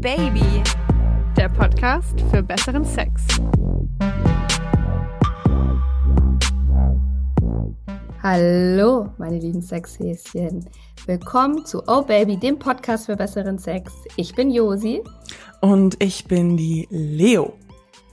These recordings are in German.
Baby, der Podcast für besseren Sex. Hallo, meine lieben Sexhäschen. Willkommen zu Oh Baby, dem Podcast für besseren Sex. Ich bin Josi. Und ich bin die Leo.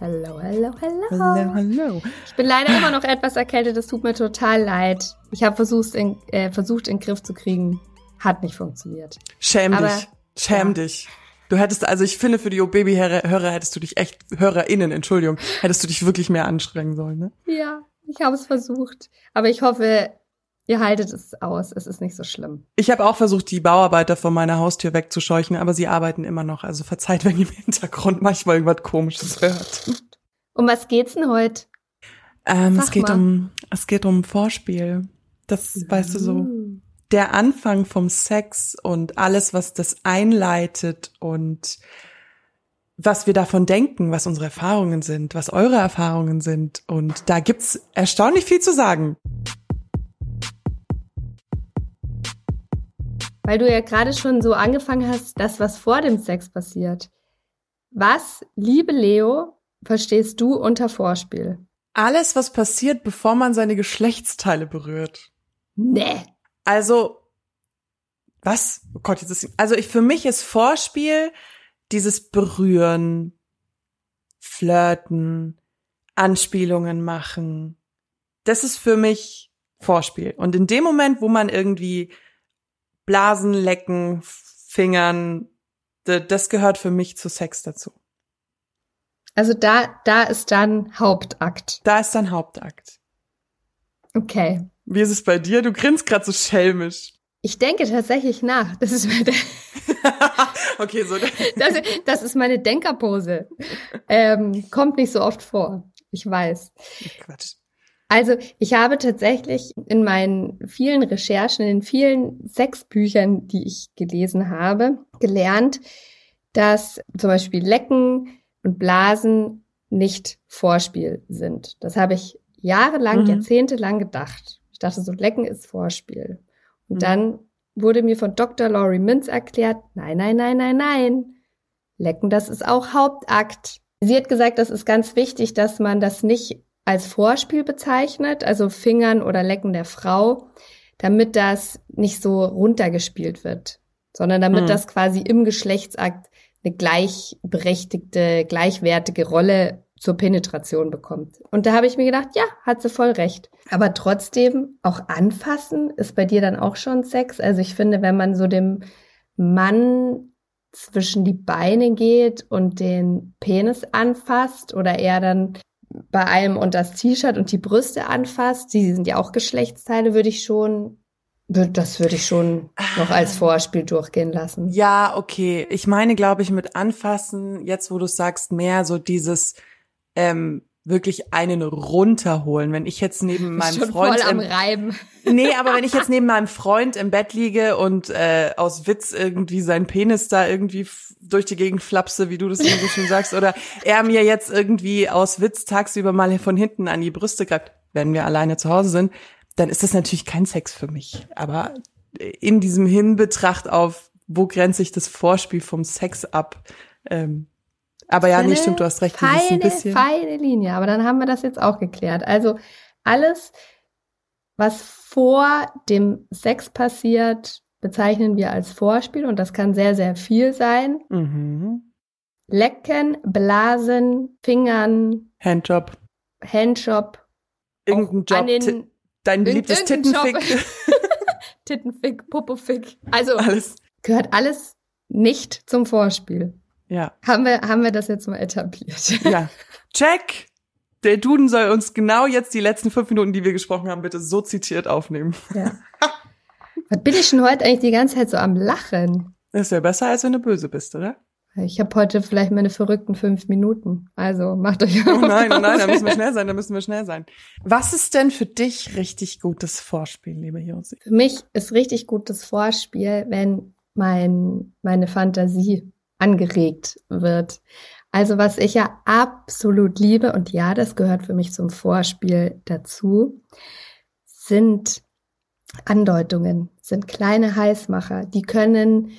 Hallo, hallo, hallo. Hallo, hallo. Ich bin leider immer noch etwas erkältet, es tut mir total leid. Ich habe versucht, in, äh, versucht, in den Griff zu kriegen. Hat nicht funktioniert. Schäm Aber- dich. Schäm ja. dich. Du hättest, also ich finde, für die O-Baby-Hörer hättest du dich echt, HörerInnen, Entschuldigung, hättest du dich wirklich mehr anstrengen sollen, ne? Ja, ich habe es versucht. Aber ich hoffe, ihr haltet es aus. Es ist nicht so schlimm. Ich habe auch versucht, die Bauarbeiter von meiner Haustür wegzuscheuchen, aber sie arbeiten immer noch. Also verzeiht, wenn ihr im Hintergrund manchmal irgendwas Komisches hört. Um was geht's denn heute? Ähm, Sag es geht mal. um, es geht um Vorspiel. Das weißt du so. Der Anfang vom Sex und alles, was das einleitet und was wir davon denken, was unsere Erfahrungen sind, was eure Erfahrungen sind. Und da gibt's erstaunlich viel zu sagen. Weil du ja gerade schon so angefangen hast, das, was vor dem Sex passiert. Was, liebe Leo, verstehst du unter Vorspiel? Alles, was passiert, bevor man seine Geschlechtsteile berührt. Nee. Also, was? Oh Gott, jetzt ist, also ich, für mich ist Vorspiel dieses Berühren, Flirten, Anspielungen machen. Das ist für mich Vorspiel. Und in dem Moment, wo man irgendwie Blasen lecken, Fingern, das gehört für mich zu Sex dazu. Also da, da ist dann Hauptakt. Da ist dann Hauptakt. Okay. Wie ist es bei dir? Du grinst gerade so schelmisch. Ich denke tatsächlich nach. Das ist meine, okay, so. das, das ist meine Denkerpose. Ähm, kommt nicht so oft vor. Ich weiß. Quatsch. Also ich habe tatsächlich in meinen vielen Recherchen, in den vielen Sexbüchern, die ich gelesen habe, gelernt, dass zum Beispiel Lecken und Blasen nicht Vorspiel sind. Das habe ich jahrelang, Mhm. jahrzehntelang gedacht. Ich dachte so, Lecken ist Vorspiel. Und Mhm. dann wurde mir von Dr. Laurie Mintz erklärt, nein, nein, nein, nein, nein. Lecken, das ist auch Hauptakt. Sie hat gesagt, das ist ganz wichtig, dass man das nicht als Vorspiel bezeichnet, also Fingern oder Lecken der Frau, damit das nicht so runtergespielt wird, sondern damit Mhm. das quasi im Geschlechtsakt eine gleichberechtigte, gleichwertige Rolle zur Penetration bekommt. Und da habe ich mir gedacht, ja, hat sie voll recht. Aber trotzdem, auch anfassen ist bei dir dann auch schon Sex. Also ich finde, wenn man so dem Mann zwischen die Beine geht und den Penis anfasst oder er dann bei einem und das T-Shirt und die Brüste anfasst, die sind ja auch Geschlechtsteile, würde ich schon, das würde ich schon noch als Vorspiel durchgehen lassen. Ja, okay. Ich meine, glaube ich, mit anfassen, jetzt wo du sagst, mehr so dieses ähm, wirklich einen runterholen. Wenn ich jetzt neben meinem schon Freund voll am im, Reiben. Nee, aber wenn ich jetzt neben meinem Freund im Bett liege und äh, aus Witz irgendwie sein Penis da irgendwie durch die Gegend flapse, wie du das so schön sagst, oder er mir jetzt irgendwie aus Witz tagsüber mal von hinten an die Brüste greift, wenn wir alleine zu Hause sind, dann ist das natürlich kein Sex für mich. Aber in diesem Hinbetracht auf, wo grenze ich das Vorspiel vom Sex ab? Ähm, aber ja, Eine stimmt, du hast recht, dieses ein Feine, bisschen. feine Linie, aber dann haben wir das jetzt auch geklärt. Also alles, was vor dem Sex passiert, bezeichnen wir als Vorspiel und das kann sehr, sehr viel sein. Mhm. Lecken, Blasen, Fingern, Handjob, Handjob, irgendein Job, den dein Job. Tittenfick, Tittenfick, Popofick. Also alles. gehört alles nicht zum Vorspiel. Ja. Haben wir, haben wir das jetzt mal etabliert? Ja. Check! Der Duden soll uns genau jetzt die letzten fünf Minuten, die wir gesprochen haben, bitte so zitiert aufnehmen. Ja. Was bin ich schon heute eigentlich die ganze Zeit so am Lachen? Das ist ja besser, als wenn du böse bist, oder? Ich habe heute vielleicht meine verrückten fünf Minuten. Also macht euch Oh nein, oh nein, da müssen wir schnell sein, da müssen wir schnell sein. Was ist denn für dich richtig gutes Vorspiel, liebe Josi? Für mich ist richtig gutes Vorspiel, wenn mein, meine Fantasie angeregt wird. Also was ich ja absolut liebe, und ja, das gehört für mich zum Vorspiel dazu, sind Andeutungen, sind kleine Heißmacher. Die können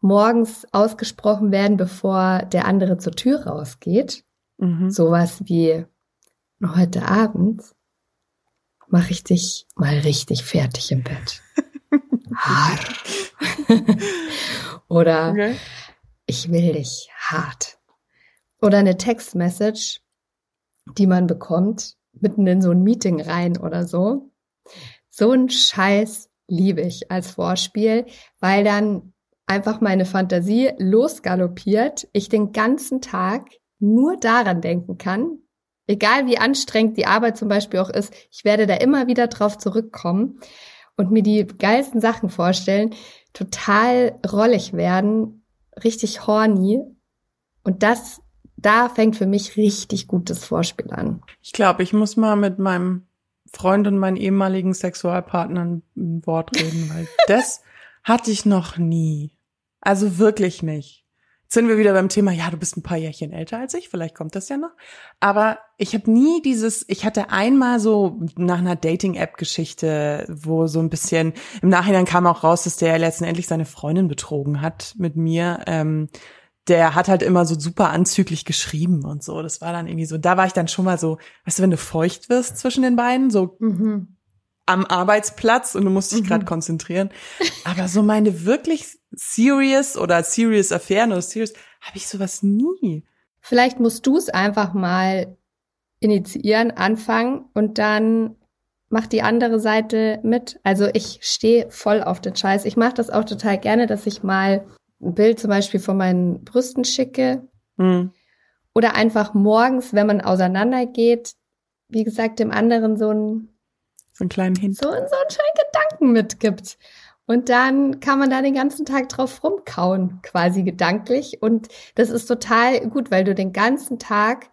morgens ausgesprochen werden, bevor der andere zur Tür rausgeht. Mhm. Sowas wie heute Abend mache ich dich mal richtig fertig im Bett. Oder Okay. Ich will dich hart. Oder eine Textmessage, die man bekommt, mitten in so ein Meeting rein oder so. So ein Scheiß liebe ich als Vorspiel, weil dann einfach meine Fantasie losgaloppiert, ich den ganzen Tag nur daran denken kann, egal wie anstrengend die Arbeit zum Beispiel auch ist, ich werde da immer wieder drauf zurückkommen und mir die geilsten Sachen vorstellen, total rollig werden, richtig horny. Und das, da fängt für mich richtig gutes Vorspiel an. Ich glaube, ich muss mal mit meinem Freund und meinen ehemaligen Sexualpartnern ein Wort reden, weil das hatte ich noch nie. Also wirklich nicht. Jetzt sind wir wieder beim Thema, ja, du bist ein paar Jährchen älter als ich, vielleicht kommt das ja noch. Aber ich habe nie dieses, ich hatte einmal so nach einer Dating-App-Geschichte, wo so ein bisschen, im Nachhinein kam auch raus, dass der letztendlich seine Freundin betrogen hat mit mir. Ähm, der hat halt immer so super anzüglich geschrieben und so. Das war dann irgendwie so, da war ich dann schon mal so, weißt du, wenn du feucht wirst zwischen den beiden, so Mhm. am Arbeitsplatz und du musst dich Mhm. gerade konzentrieren. Aber so meine wirklich serious oder serious Affären oder serious, habe ich sowas nie. Vielleicht musst du es einfach mal initiieren, anfangen und dann macht die andere Seite mit. Also ich stehe voll auf den Scheiß. Ich mache das auch total gerne, dass ich mal ein Bild zum Beispiel von meinen Brüsten schicke Hm. oder einfach morgens, wenn man auseinandergeht, wie gesagt, dem anderen so ein So einen kleinen Hint. so, so einen schönen Gedanken mitgibt. Und dann kann man da den ganzen Tag drauf rumkauen, quasi gedanklich. Und das ist total gut, weil du den ganzen Tag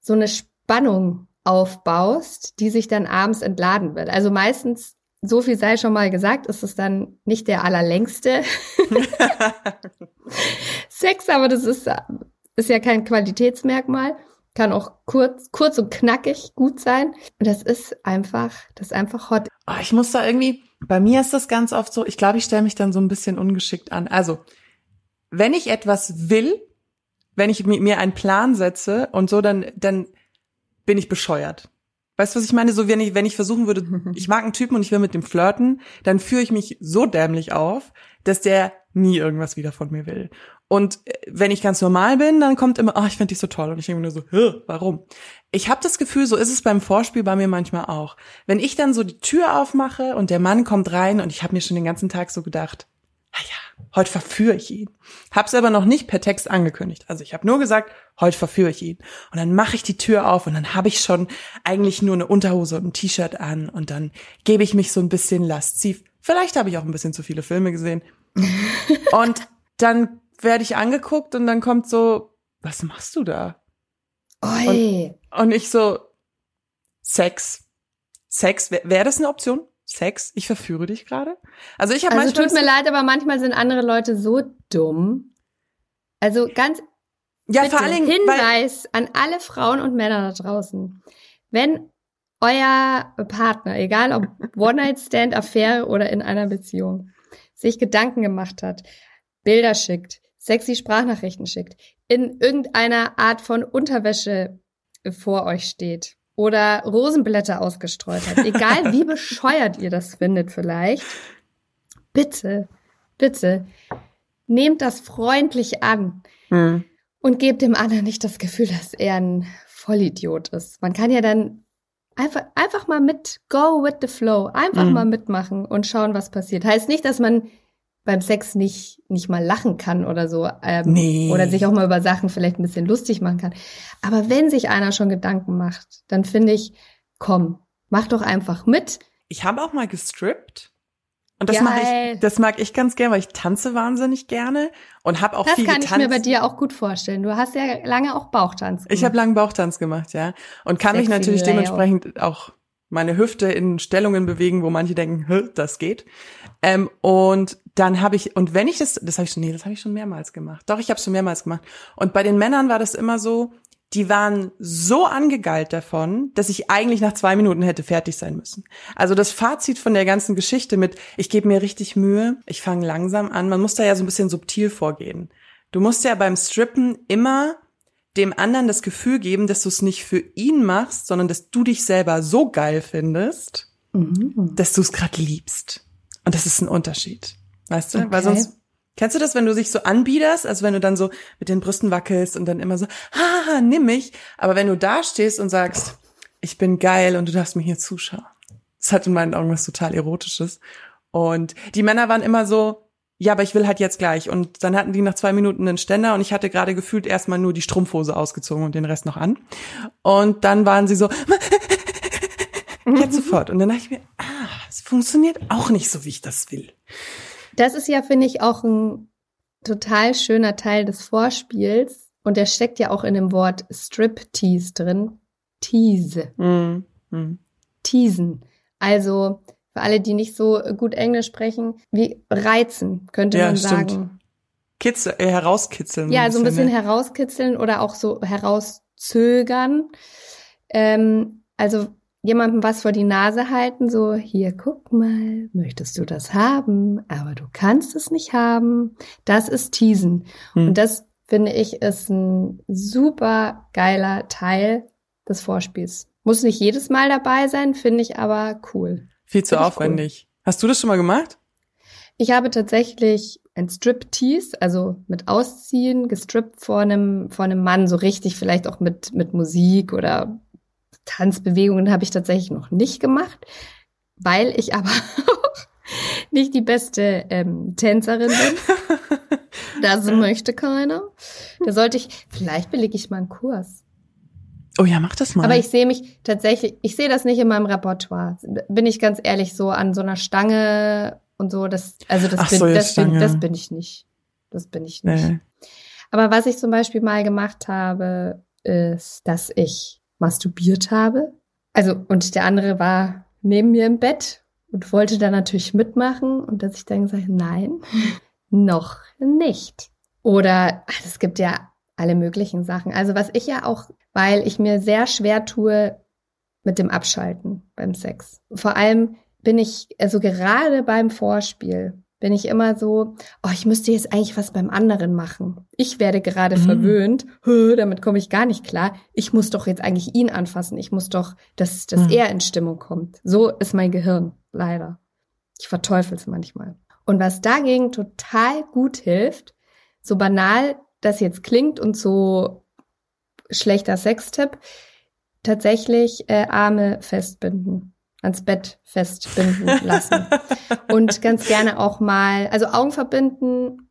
so eine Spannung aufbaust, die sich dann abends entladen wird. Also meistens, so viel sei schon mal gesagt, ist es dann nicht der allerlängste Sex, aber das ist, ist ja kein Qualitätsmerkmal. Kann auch kurz, kurz und knackig gut sein. Und das ist einfach, das ist einfach hot. Oh, ich muss da irgendwie, bei mir ist das ganz oft so, ich glaube, ich stelle mich dann so ein bisschen ungeschickt an. Also, wenn ich etwas will, wenn ich mi- mir einen Plan setze und so, dann, dann bin ich bescheuert. Weißt du, was ich meine? So, wenn ich, wenn ich versuchen würde, ich mag einen Typen und ich will mit dem flirten, dann führe ich mich so dämlich auf, dass der nie irgendwas wieder von mir will. Und äh, wenn ich ganz normal bin, dann kommt immer, ah, ich finde dich so toll. Und ich denke nur so, warum? Ich habe das Gefühl, so ist es beim Vorspiel bei mir manchmal auch. Wenn ich dann so die Tür aufmache und der Mann kommt rein und ich habe mir schon den ganzen Tag so gedacht, ah ja, heute verführe ich ihn. Hab's aber noch nicht per Text angekündigt. Also ich habe nur gesagt, heute verführe ich ihn. Und dann mache ich die Tür auf und dann habe ich schon eigentlich nur eine Unterhose und ein T-Shirt an und dann gebe ich mich so ein bisschen lasziv. Vielleicht habe ich auch ein bisschen zu viele Filme gesehen. und dann werde ich angeguckt und dann kommt so, was machst du da? Oi. Und ich so, Sex. Sex, wäre wär das eine Option? Sex? Ich verführe dich gerade? Also ich habe Also manchmal tut mir leid, aber manchmal sind andere Leute so dumm. Also ganz ja, vor allen Dingen, Hinweis an alle Frauen und Männer da draußen. Wenn euer Partner, egal ob One-Night-Stand, Affäre oder in einer Beziehung, sich Gedanken gemacht hat, Bilder schickt, sexy Sprachnachrichten schickt, in irgendeiner Art von Unterwäsche vor euch steht oder Rosenblätter ausgestreut hat, egal wie bescheuert ihr das findet vielleicht, bitte, bitte, nehmt das freundlich an hm, und gebt dem anderen nicht das Gefühl, dass er ein Vollidiot ist. Man kann ja dann einfach, einfach mal mit go with the flow, einfach Mhm. mal mitmachen und schauen, was passiert. Heißt nicht, dass man beim Sex nicht, nicht mal lachen kann oder so. Ähm, Nee. Oder sich auch mal über Sachen vielleicht ein bisschen lustig machen kann. Aber wenn sich einer schon Gedanken macht, dann finde ich, komm, mach doch einfach mit. ich habe auch mal gestrippt. Und das mache ich, das mag ich ganz gerne, weil ich tanze wahnsinnig gerne und habe auch Das viel kann ich getanzt. mir bei dir auch gut vorstellen. Du hast ja lange auch Bauchtanz Ich habe langen Bauchtanz gemacht, ja. Und kann mich Sexy natürlich Layout. dementsprechend auch meine Hüfte in Stellungen bewegen, wo manche denken, das geht. Ähm, und dann habe ich, und wenn ich das, das habe ich schon, nee, das habe ich schon mehrmals gemacht. Doch, ich habe schon mehrmals gemacht. Und bei den Männern war das immer so, die waren so angegeilt davon, dass ich eigentlich nach zwei Minuten hätte fertig sein müssen. Also das Fazit von der ganzen Geschichte mit, ich gebe mir richtig Mühe, ich fange langsam an, man muss da ja so ein bisschen subtil vorgehen. Du musst ja beim Strippen immer dem anderen das Gefühl geben, dass du es nicht für ihn machst, sondern dass du dich selber so geil findest, mhm. dass du es gerade liebst. Und das ist ein Unterschied. Weißt du? Okay. Weil sonst Kennst du das, wenn du sich so anbiederst, also wenn du dann so mit den Brüsten wackelst und dann immer so, haha, nimm mich. Aber wenn du da stehst und sagst, ich bin geil und du darfst mir hier zuschauen. Das hat in meinen Augen was total Erotisches. Und die Männer waren immer so, ja, aber ich will halt jetzt gleich. Und dann hatten die nach zwei Minuten einen Ständer und ich hatte gerade gefühlt erstmal nur die Strumpfhose ausgezogen und den Rest noch an. Und dann waren sie so, jetzt sofort. Und dann dachte ich mir, ah, es funktioniert auch nicht so, wie ich das will. Das ist ja, finde ich, auch ein total schöner Teil des Vorspiels. Und der steckt ja auch in dem Wort Strip-Tease drin. Tease. Mm, mm. Teasen. Also, für alle, die nicht so gut Englisch sprechen, wie reizen, könnte ja, man stimmt. sagen. Kitzel, äh, herauskitzeln. Ja, so ein bisschen ne? herauskitzeln oder auch so herauszögern. Ähm, also jemandem was vor die Nase halten, so, hier, guck mal, möchtest du das haben, aber du kannst es nicht haben. Das ist Teasen. Hm. Und das finde ich ist ein super geiler Teil des Vorspiels. Muss nicht jedes Mal dabei sein, finde ich aber cool. Viel zu aufwendig. Cool. Hast du das schon mal gemacht? Ich habe tatsächlich ein Strip-Tease, also mit Ausziehen, gestrippt vor einem, vor einem Mann, so richtig, vielleicht auch mit, mit Musik oder Tanzbewegungen habe ich tatsächlich noch nicht gemacht, weil ich aber nicht die beste ähm, Tänzerin bin. Das möchte keiner. Da sollte ich, vielleicht belege ich mal einen Kurs. Oh ja, mach das mal. Aber ich sehe mich tatsächlich, ich sehe das nicht in meinem Repertoire. Bin ich ganz ehrlich, so an so einer Stange und so, das, also das, bin, so, das, bin, das bin ich nicht. Das bin ich nicht. Nee. Aber was ich zum Beispiel mal gemacht habe, ist, dass ich masturbiert habe. Also, und der andere war neben mir im Bett und wollte da natürlich mitmachen und dass ich dann gesagt habe, nein, noch nicht. Oder ach, es gibt ja alle möglichen Sachen. Also was ich ja auch, weil ich mir sehr schwer tue mit dem Abschalten beim Sex. Vor allem bin ich, also gerade beim Vorspiel, bin ich immer so, oh, ich müsste jetzt eigentlich was beim anderen machen. Ich werde gerade mhm. verwöhnt, damit komme ich gar nicht klar. Ich muss doch jetzt eigentlich ihn anfassen. Ich muss doch, dass, dass mhm. er in Stimmung kommt. So ist mein Gehirn, leider. Ich verteufel es manchmal. Und was dagegen total gut hilft, so banal das jetzt klingt und so schlechter Sextipp, tatsächlich äh, Arme festbinden ans Bett festbinden lassen. und ganz gerne auch mal, also Augen verbinden,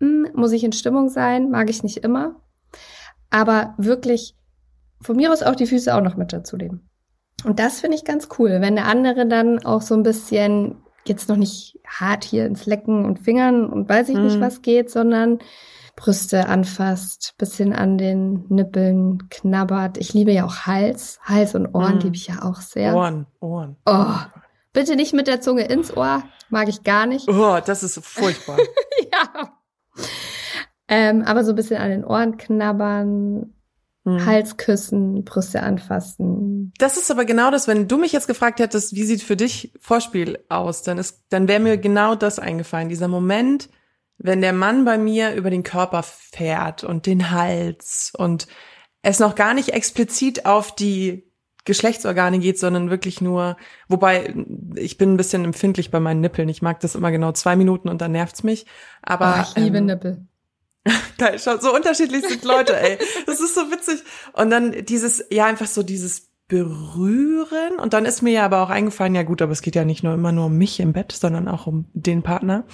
mh, hm, muss ich in Stimmung sein, mag ich nicht immer. Aber wirklich von mir aus auch die Füße auch noch mit dazu nehmen. Und das finde ich ganz cool, wenn der andere dann auch so ein bisschen jetzt noch nicht hart hier ins Lecken und Fingern und weiß ich mm. nicht mhm. was geht, sondern Brüste anfasst, bisschen an den Nippeln knabbert. Ich liebe ja auch Hals. Hals und Ohren mm. liebe ich ja auch sehr. Ohren, Ohren. Oh, bitte nicht mit der Zunge ins Ohr. Mag ich gar nicht. Oh, das ist furchtbar. ja. Ähm, aber so ein bisschen an den Ohren knabbern, hm. Hals küssen, Brüste anfassen. Das ist aber genau das, wenn du mich jetzt gefragt hättest, wie sieht für dich Vorspiel aus, dann ist, dann wäre mir genau das eingefallen. Dieser Moment, wenn der Mann bei mir über den Körper fährt und den Hals und es noch gar nicht explizit auf die Geschlechtsorgane geht, sondern wirklich nur, wobei ich bin ein bisschen empfindlich bei meinen Nippeln. Ich mag das immer genau zwei Minuten und dann nervt's mich. Aber oh, ich liebe ähm, Nippel. Geil, schau, so unterschiedlich sind Leute, ey. Das ist so witzig. Und dann dieses, ja, einfach so dieses Berühren. Und dann ist mir ja aber auch eingefallen, ja gut, aber es geht ja nicht nur immer nur um mich im Bett, sondern auch um den Partner.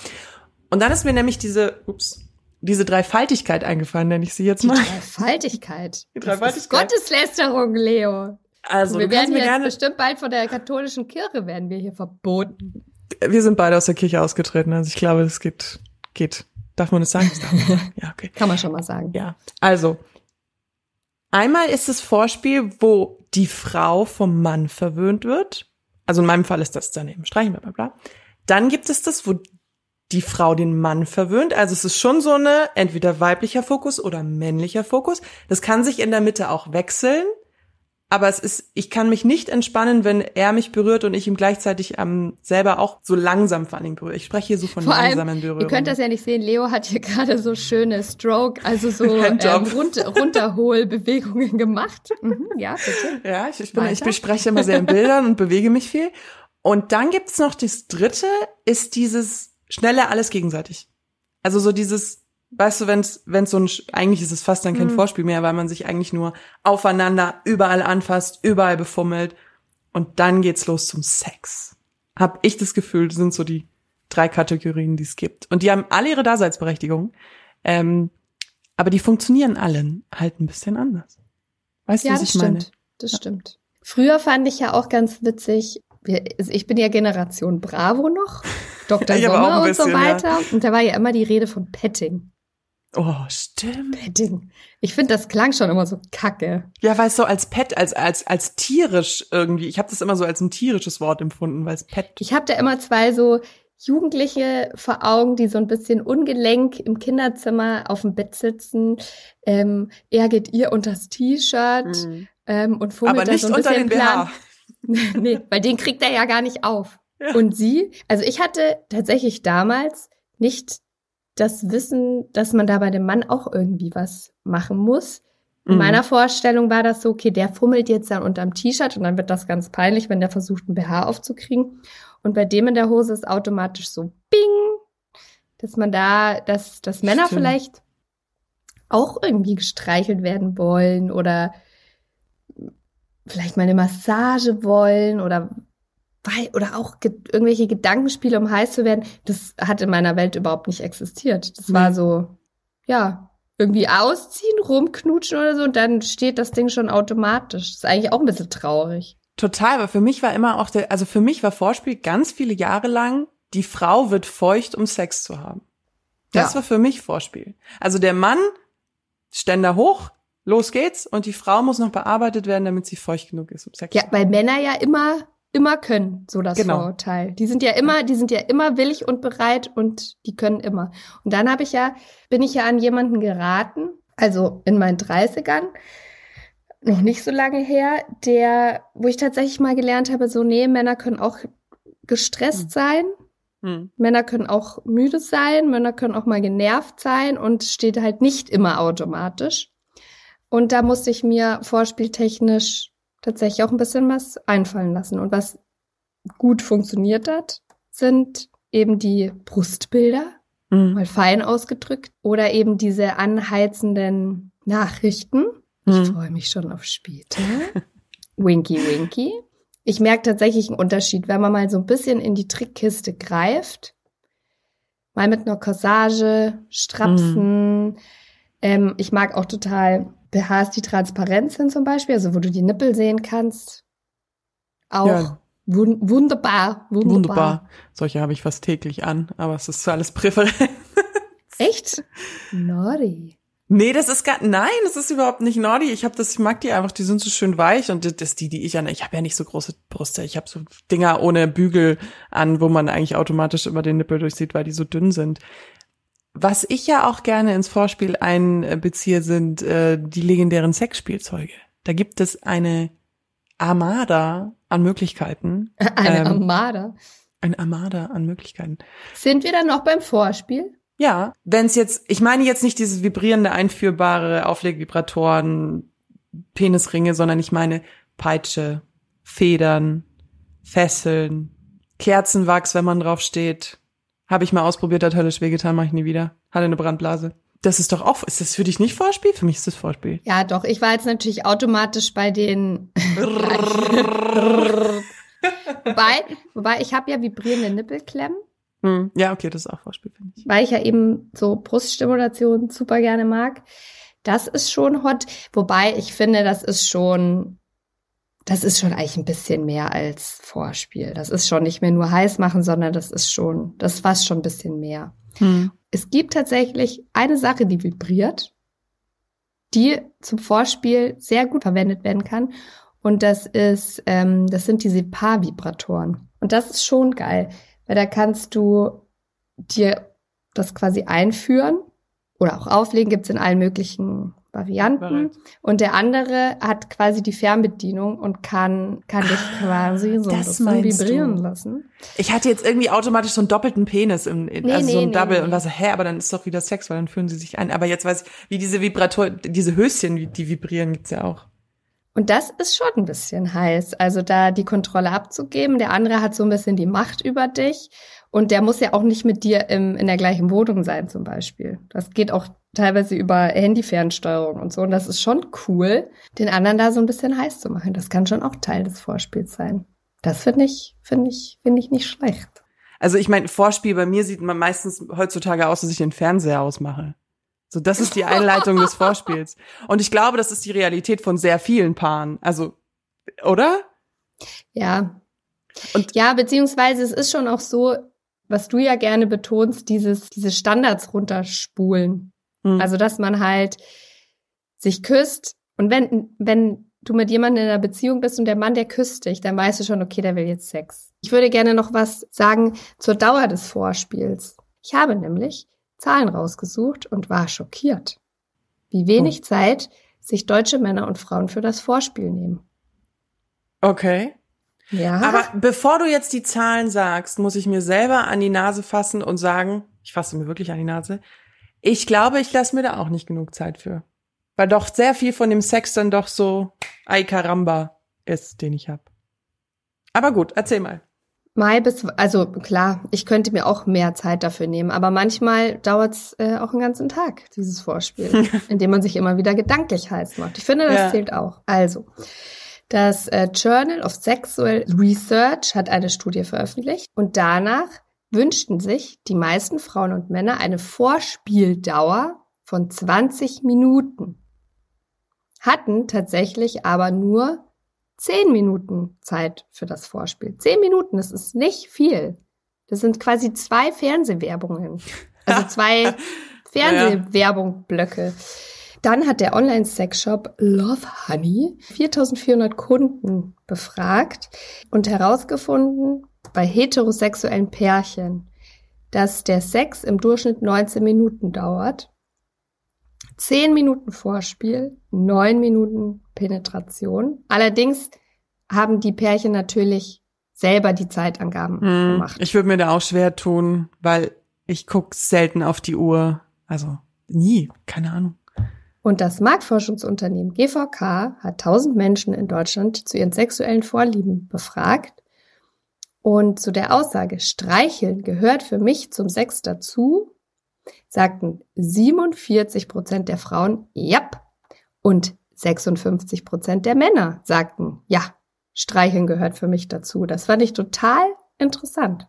Und dann ist mir nämlich diese, ups, diese Dreifaltigkeit eingefallen, nenne ich sie jetzt mal. Die Dreifaltigkeit. Die Dreifaltigkeit. Das ist Gotteslästerung, Leo. Also, wir werden jetzt gerne bestimmt bald von der katholischen Kirche werden wir hier verboten. Wir sind beide aus der Kirche ausgetreten, also ich glaube, es geht, geht. Darf man das sagen? ja, okay. Kann man schon mal sagen. Ja. Also, einmal ist das Vorspiel, wo die Frau vom Mann verwöhnt wird. Also in meinem Fall ist das daneben. Streichen wir, bla, bla. Dann gibt es das, wo die Frau den Mann verwöhnt. Also es ist schon so eine entweder weiblicher Fokus oder männlicher Fokus. Das kann sich in der Mitte auch wechseln. Aber es ist, ich kann mich nicht entspannen, wenn er mich berührt und ich ihm gleichzeitig ähm, selber auch so langsam vor allem berühre. Ich spreche hier so von Vor langsamen allem, Berührungen. Ihr könnt das ja nicht sehen. Leo hat hier gerade so schöne Stroke, also so ähm, runter, Runterholbewegungen gemacht. Mhm, ja, bitte. Ja, ich, ich, bin, ich bespreche immer sehr in Bildern und bewege mich viel. Und dann gibt's noch das dritte, ist dieses schnelle alles gegenseitig. Also so dieses, weißt du, wenn's, wenn's so ein, eigentlich ist es fast dann kein Mhm. Vorspiel mehr, weil man sich eigentlich nur aufeinander überall anfasst, überall befummelt. Und dann geht's los zum Sex. Hab ich das Gefühl, das sind so die drei Kategorien, die es gibt. Und die haben alle ihre Daseinsberechtigung. Ähm, aber die funktionieren allen halt ein bisschen anders. Weißt du, Ja, was das ich meine? stimmt. Das stimmt. Früher fand ich ja auch ganz witzig, ich bin ja Generation Bravo noch, Dr. Ich Sommer und so bisschen, ja. weiter. Und da war ja immer die Rede von Petting. Oh, stimmt. Petting. Ich finde, das klang schon immer so kacke. Ja, weil es so als Pet, als als als tierisch irgendwie. Ich habe das immer so als ein tierisches Wort empfunden, weil es Pet. Ich habe da immer zwei so Jugendliche vor Augen, die so ein bisschen ungelenk im Kinderzimmer auf dem Bett sitzen. Ähm, er geht ihr unters T-Shirt ähm, und fummelt Aber da nicht so ein unter bisschen den plan. BH. nee, weil den kriegt er ja gar nicht auf. Ja. Und sie, also ich hatte tatsächlich damals nicht das Wissen, dass man da bei dem Mann auch irgendwie was machen muss. In Mhm. meiner Vorstellung war das so, okay, der fummelt jetzt dann unterm T-Shirt und dann wird das ganz peinlich, wenn der versucht, einen BH aufzukriegen. Und bei dem in der Hose ist automatisch so Bing, dass man da, dass, dass Männer Stimmt. vielleicht auch irgendwie gestreichelt werden wollen oder vielleicht mal eine Massage wollen oder weil, oder auch ge irgendwelche Gedankenspiele, um heiß zu werden. Das hat in meiner Welt überhaupt nicht existiert. Das war Nee. so, ja, irgendwie ausziehen, rumknutschen oder so und dann steht das Ding schon automatisch. Das ist eigentlich auch ein bisschen traurig. Total, aber für mich war immer auch der, also für mich war Vorspiel ganz viele Jahre lang, die Frau wird feucht, um Sex zu haben. Das Ja. war für mich Vorspiel. Also der Mann, Ständer hoch, los geht's, und die Frau muss noch bearbeitet werden, damit sie feucht genug ist, um Sex Ja, zu haben. weil Männer ja immer, immer können, so das Genau. Vorurteil. Die sind ja immer, die sind ja immer willig und bereit und die können immer. Und dann habe ich ja, bin ich ja an jemanden geraten, also in meinen 30ern, noch nicht so lange her, der, wo ich tatsächlich mal gelernt habe, so, nee, Männer können auch gestresst Hm. sein. Hm. Männer können auch müde sein, Männer können auch mal genervt sein und steht halt nicht immer automatisch. Und da musste ich mir vorspieltechnisch tatsächlich auch ein bisschen was einfallen lassen. Und was gut funktioniert hat, sind eben die Brustbilder, Hm. mal fein ausgedrückt, oder eben diese anheizenden Nachrichten. Ich Hm. freue mich schon auf später. winky, winky. Ich merke tatsächlich einen Unterschied, wenn man mal so ein bisschen in die Trickkiste greift. Mal mit einer Corsage, Strapsen. Ähm, ich mag auch total BHs, die transparent sind zum Beispiel, also wo du die Nippel sehen kannst. Auch Ja. wun wunderbar, wunderbar. Wunderbar. Solche habe ich fast täglich an, aber es ist so alles Präferenz. Echt? Naughty. Nee, das ist gar, nein, das ist überhaupt nicht naughty. Ich habe das, ich mag die einfach, die sind so schön weich und das, das die, die ich an, ich habe ja nicht so große Brüste. Ich habe so Dinger ohne Bügel an, wo man eigentlich automatisch immer den Nippel durchsieht, weil die so dünn sind. Was ich ja auch gerne ins Vorspiel einbeziehe, sind äh, die legendären Sexspielzeuge. Da gibt es eine Armada an Möglichkeiten. Eine Ähm, Armada. Eine Armada an Möglichkeiten. Sind wir dann noch beim Vorspiel? Ja, wenn es jetzt, ich meine jetzt nicht dieses vibrierende, einführbare Auflegvibratoren, Penisringe, sondern ich meine Peitsche, Federn, Fesseln, Kerzenwachs, wenn man drauf steht. Habe ich mal ausprobiert, hat höllisch wehgetan, mache ich nie wieder. Hatte eine Brandblase. Das ist doch auch, ist das für dich nicht Vorspiel? Für mich ist das Vorspiel. Ja, doch. Ich war jetzt natürlich automatisch bei den. wobei, wobei ich habe ja vibrierende Nippelklemmen, Hm, Ja, okay, das ist auch Vorspiel, finde ich. weil ich ja eben so Bruststimulation super gerne mag. Das ist schon hot. Wobei ich finde, das ist schon, das ist schon eigentlich ein bisschen mehr als Vorspiel. Das ist schon nicht mehr nur heiß machen, sondern das ist schon, das ist fast schon ein bisschen mehr. Hm. Es gibt tatsächlich eine Sache, die vibriert, die zum Vorspiel sehr gut verwendet werden kann. Und das ist, ähm, das sind diese Paar-Vibratoren. Und das ist schon geil, weil da kannst du dir das quasi einführen oder auch auflegen, gibt's in allen möglichen Varianten. Bereit. Und der andere hat quasi die Fernbedienung und kann, kann dich quasi so ein das bisschen meinst vibrieren du. lassen. Ich hatte jetzt irgendwie automatisch so einen doppelten Penis, im, in, Nee, also so nee, ein nee, Double nee. und war so, hä, aber dann ist doch wieder Sex, weil dann fühlen sie sich ein. Aber jetzt weiß ich, wie diese Vibrator, diese Höschen, die, die vibrieren, gibt's ja auch. Und das ist schon ein bisschen heiß. Also da die Kontrolle abzugeben. Der andere hat so ein bisschen die Macht über dich. Und der muss ja auch nicht mit dir im, in der gleichen Wohnung sein, zum Beispiel. Das geht auch teilweise über Handyfernsteuerung und so. Und das ist schon cool, den anderen da so ein bisschen heiß zu machen. Das kann schon auch Teil des Vorspiels sein. Das finde ich, finde ich, finde ich nicht schlecht. Also ich meine, Vorspiel bei mir sieht man meistens heutzutage aus, dass ich den Fernseher ausmache. So, das ist die Einleitung des Vorspiels. Und ich glaube, das ist die Realität von sehr vielen Paaren. Also, oder? Ja. Und- ja, beziehungsweise es ist schon auch so, was du ja gerne betonst, dieses, diese Standards runterspulen. Hm. Also, dass man halt sich küsst und wenn, wenn du mit jemandem in einer Beziehung bist und der Mann, der küsst dich, dann weißt du schon, okay, der will jetzt Sex. Ich würde gerne noch was sagen zur Dauer des Vorspiels. Ich habe nämlich Zahlen rausgesucht und war schockiert, wie wenig Zeit sich deutsche Männer und Frauen für das Vorspiel nehmen. okay. Ja. Aber bevor du jetzt die Zahlen sagst, muss ich mir selber an die Nase fassen und sagen, ich fasse mir wirklich an die Nase, ich glaube, ich lasse mir da auch nicht genug Zeit für. Weil doch sehr viel von dem Sex dann doch so ay caramba ist, den ich habe. Aber gut, erzähl mal. Mai bis, also klar, ich könnte mir auch mehr Zeit dafür nehmen, aber manchmal dauert's äh, auch einen ganzen Tag, dieses Vorspiel, in dem man sich immer wieder gedanklich heiß macht. Ich finde, das Ja. zählt auch. Also, das äh, Journal of Sexual Research hat eine Studie veröffentlicht und danach wünschten sich die meisten Frauen und Männer eine Vorspieldauer von 20 Minuten, hatten tatsächlich aber nur 10 Minuten Zeit für das Vorspiel. 10 Minuten, das ist nicht viel. Das sind quasi zwei Fernsehwerbungen. Also zwei Fernsehwerbungblöcke. Dann hat der Online-Sexshop Love Honey 4400 Kunden befragt und herausgefunden, bei heterosexuellen Pärchen, dass der Sex im Durchschnitt 19 Minuten dauert. 10 Minuten Vorspiel, 9 Minuten Penetration. Allerdings haben die Pärchen natürlich selber die Zeitangaben Hm, gemacht. Ich würde mir da auch schwer tun, weil ich guck selten auf die Uhr. Also nie, keine Ahnung. Und das Marktforschungsunternehmen GVK hat 1000 Menschen in Deutschland zu ihren sexuellen Vorlieben befragt. Und zu der Aussage, Streicheln gehört für mich zum Sex dazu, sagten 47 Prozent der Frauen, ja. Und 56 Prozent der Männer sagten, ja, Streicheln gehört für mich dazu. Das fand ich total interessant.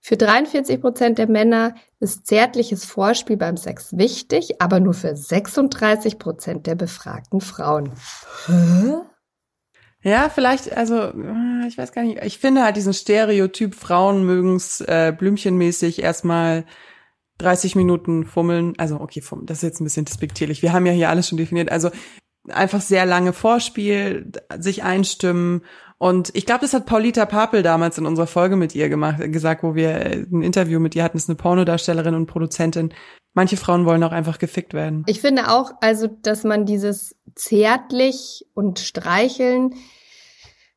Für 43 Prozent der Männer ist zärtliches Vorspiel beim Sex wichtig, aber nur für 36 Prozent der befragten Frauen. Hä? Ja, vielleicht, also, äh, ich weiß gar nicht. Ich finde halt diesen Stereotyp, Frauen mögen's äh, blümchenmäßig erstmal 30 Minuten fummeln. Also, okay, fummeln, das ist jetzt ein bisschen despektierlich. Wir haben ja hier alles schon definiert. Also, einfach sehr lange Vorspiel, sich einstimmen. Und ich glaube, das hat Paulita Papel damals in unserer Folge mit ihr gemacht, gesagt, wo wir äh, ein Interview mit ihr hatten, das ist eine Pornodarstellerin und Produzentin. Manche Frauen wollen auch einfach gefickt werden. Ich finde auch, also, dass man dieses zärtlich und streicheln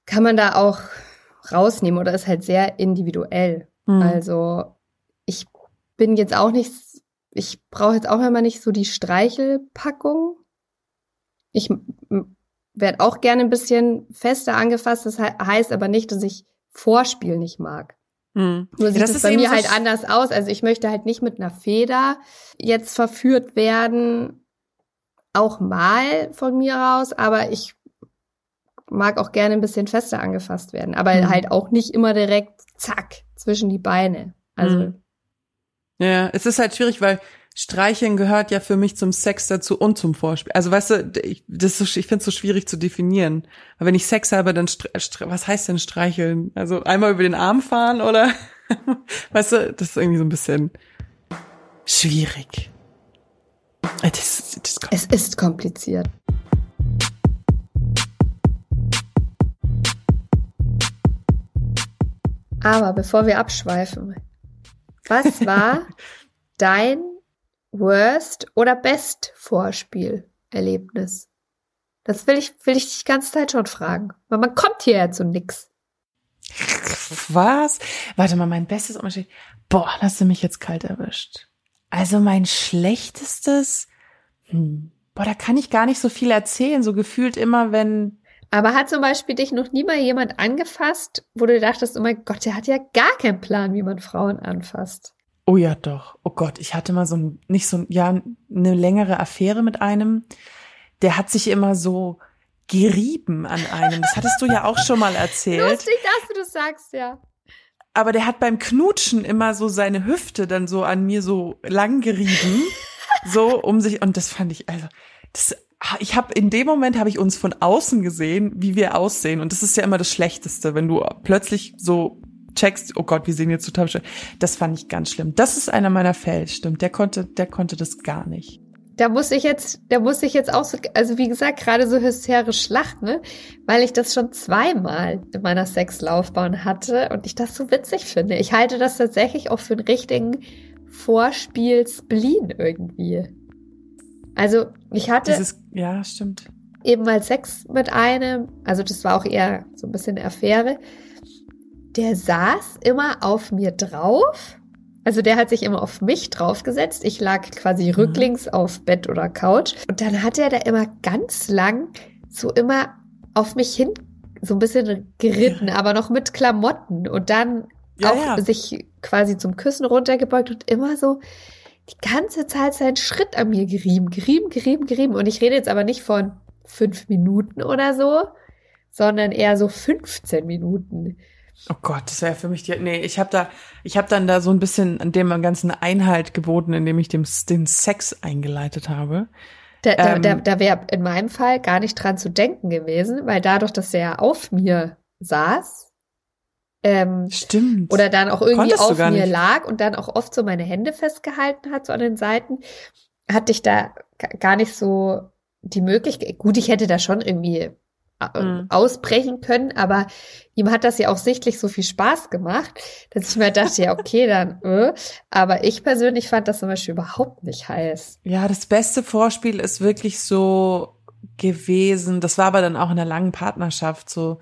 kann man da auch rausnehmen oder ist halt sehr individuell. Hm. Also, ich bin jetzt auch nicht, ich brauche jetzt auch immer nicht so die Streichelpackung. Ich werde auch gerne ein bisschen fester angefasst. Das he heißt aber nicht, dass ich Vorspiel nicht mag. Hm. Nur Ja, sieht das es ist bei mir halt anders aus. Also ich möchte halt nicht mit einer Feder jetzt verführt werden. Auch mal von mir aus, aber ich mag auch gerne ein bisschen fester angefasst werden. Aber Mhm. halt auch nicht immer direkt zack zwischen die Beine. Also Mhm. Ja, es ist halt schwierig, weil Streicheln gehört ja für mich zum Sex dazu und zum Vorspiel. Also weißt du, ich, das ist ich finde es so schwierig zu definieren. Aber wenn ich Sex habe, dann was heißt denn streicheln? Also einmal über den Arm fahren oder weißt du, das ist irgendwie so ein bisschen schwierig. Äh, Das, das es ist kompliziert. Aber bevor wir abschweifen, Was war dein Worst oder Best Vorspielerlebnis? Das will ich, will ich dich die ganze Zeit schon fragen. Weil man kommt hierher zu nix. Was? Warte mal, mein bestes Unterschied. Boah, hast du mich jetzt kalt erwischt. Also mein schlechtestes, hm, boah, da kann ich gar nicht so viel erzählen. So gefühlt immer, wenn. Aber hat zum Beispiel dich noch nie mal jemand angefasst, wo du dachtest, oh mein Gott, der hat ja gar keinen Plan, wie man Frauen anfasst. Oh ja, doch. Oh Gott, ich hatte mal so ein, nicht so, ja, eine längere Affäre mit einem. Der hat sich immer so gerieben an einem. Das hattest du ja auch schon mal erzählt. Lustig, dass du das sagst, ja. Aber der hat beim Knutschen immer so seine Hüfte dann so an mir so lang gerieben, so um sich und das fand ich also das ich habe in dem Moment habe ich uns von außen gesehen, wie wir aussehen und das ist ja immer das schlechteste, wenn du plötzlich so checkst, oh Gott, wir sehen jetzt total schön. Das fand ich ganz schlimm. Das ist einer meiner Fälle, stimmt. Der konnte der konnte das gar nicht da muss ich jetzt, da muss ich jetzt auch so, also wie gesagt, gerade so hysterisch lachen, ne? weil ich das schon zweimal in meiner Sexlaufbahn hatte und ich das so witzig finde. Ich halte das tatsächlich auch für einen richtigen Vorspiel-Spleen irgendwie. Also ich hatte. Dieses, ja, stimmt. Eben mal Sex mit einem, also das war auch eher so ein bisschen eine Affäre. Der saß immer auf mir drauf also der hat sich immer auf mich draufgesetzt. Ich lag quasi mhm. rücklings auf Bett oder Couch. Und dann hat er da immer ganz lang so immer auf mich hin so ein bisschen geritten, ja. aber noch mit Klamotten und dann ja, auch ja. sich quasi zum Küssen runtergebeugt und immer so die ganze Zeit seinen Schritt an mir gerieben, gerieben, gerieben, gerieben. Und ich rede jetzt aber nicht von fünf Minuten oder so, sondern eher so 15 Minuten. Oh Gott, das wäre für mich die. Nee, ich habe da, ich habe dann da so ein bisschen an dem ganzen Einhalt geboten, indem ich dem den Sex eingeleitet habe. Da, ähm, da, da wäre in meinem Fall gar nicht dran zu denken gewesen, weil dadurch, dass er auf mir saß, ähm, Stimmt. oder dann auch irgendwie auf mir nicht. lag und dann auch oft so meine Hände festgehalten hat, so an den Seiten, hatte ich da gar nicht so die Möglichkeit. Gut, ich hätte da schon irgendwie mhm. ausbrechen können, aber ihm hat das ja auch sichtlich so viel Spaß gemacht, dass ich mir dachte, ja, okay, dann, äh. aber ich persönlich fand das zum Beispiel überhaupt nicht heiß. Ja, das beste Vorspiel ist wirklich so gewesen, das war aber dann auch in der langen Partnerschaft so,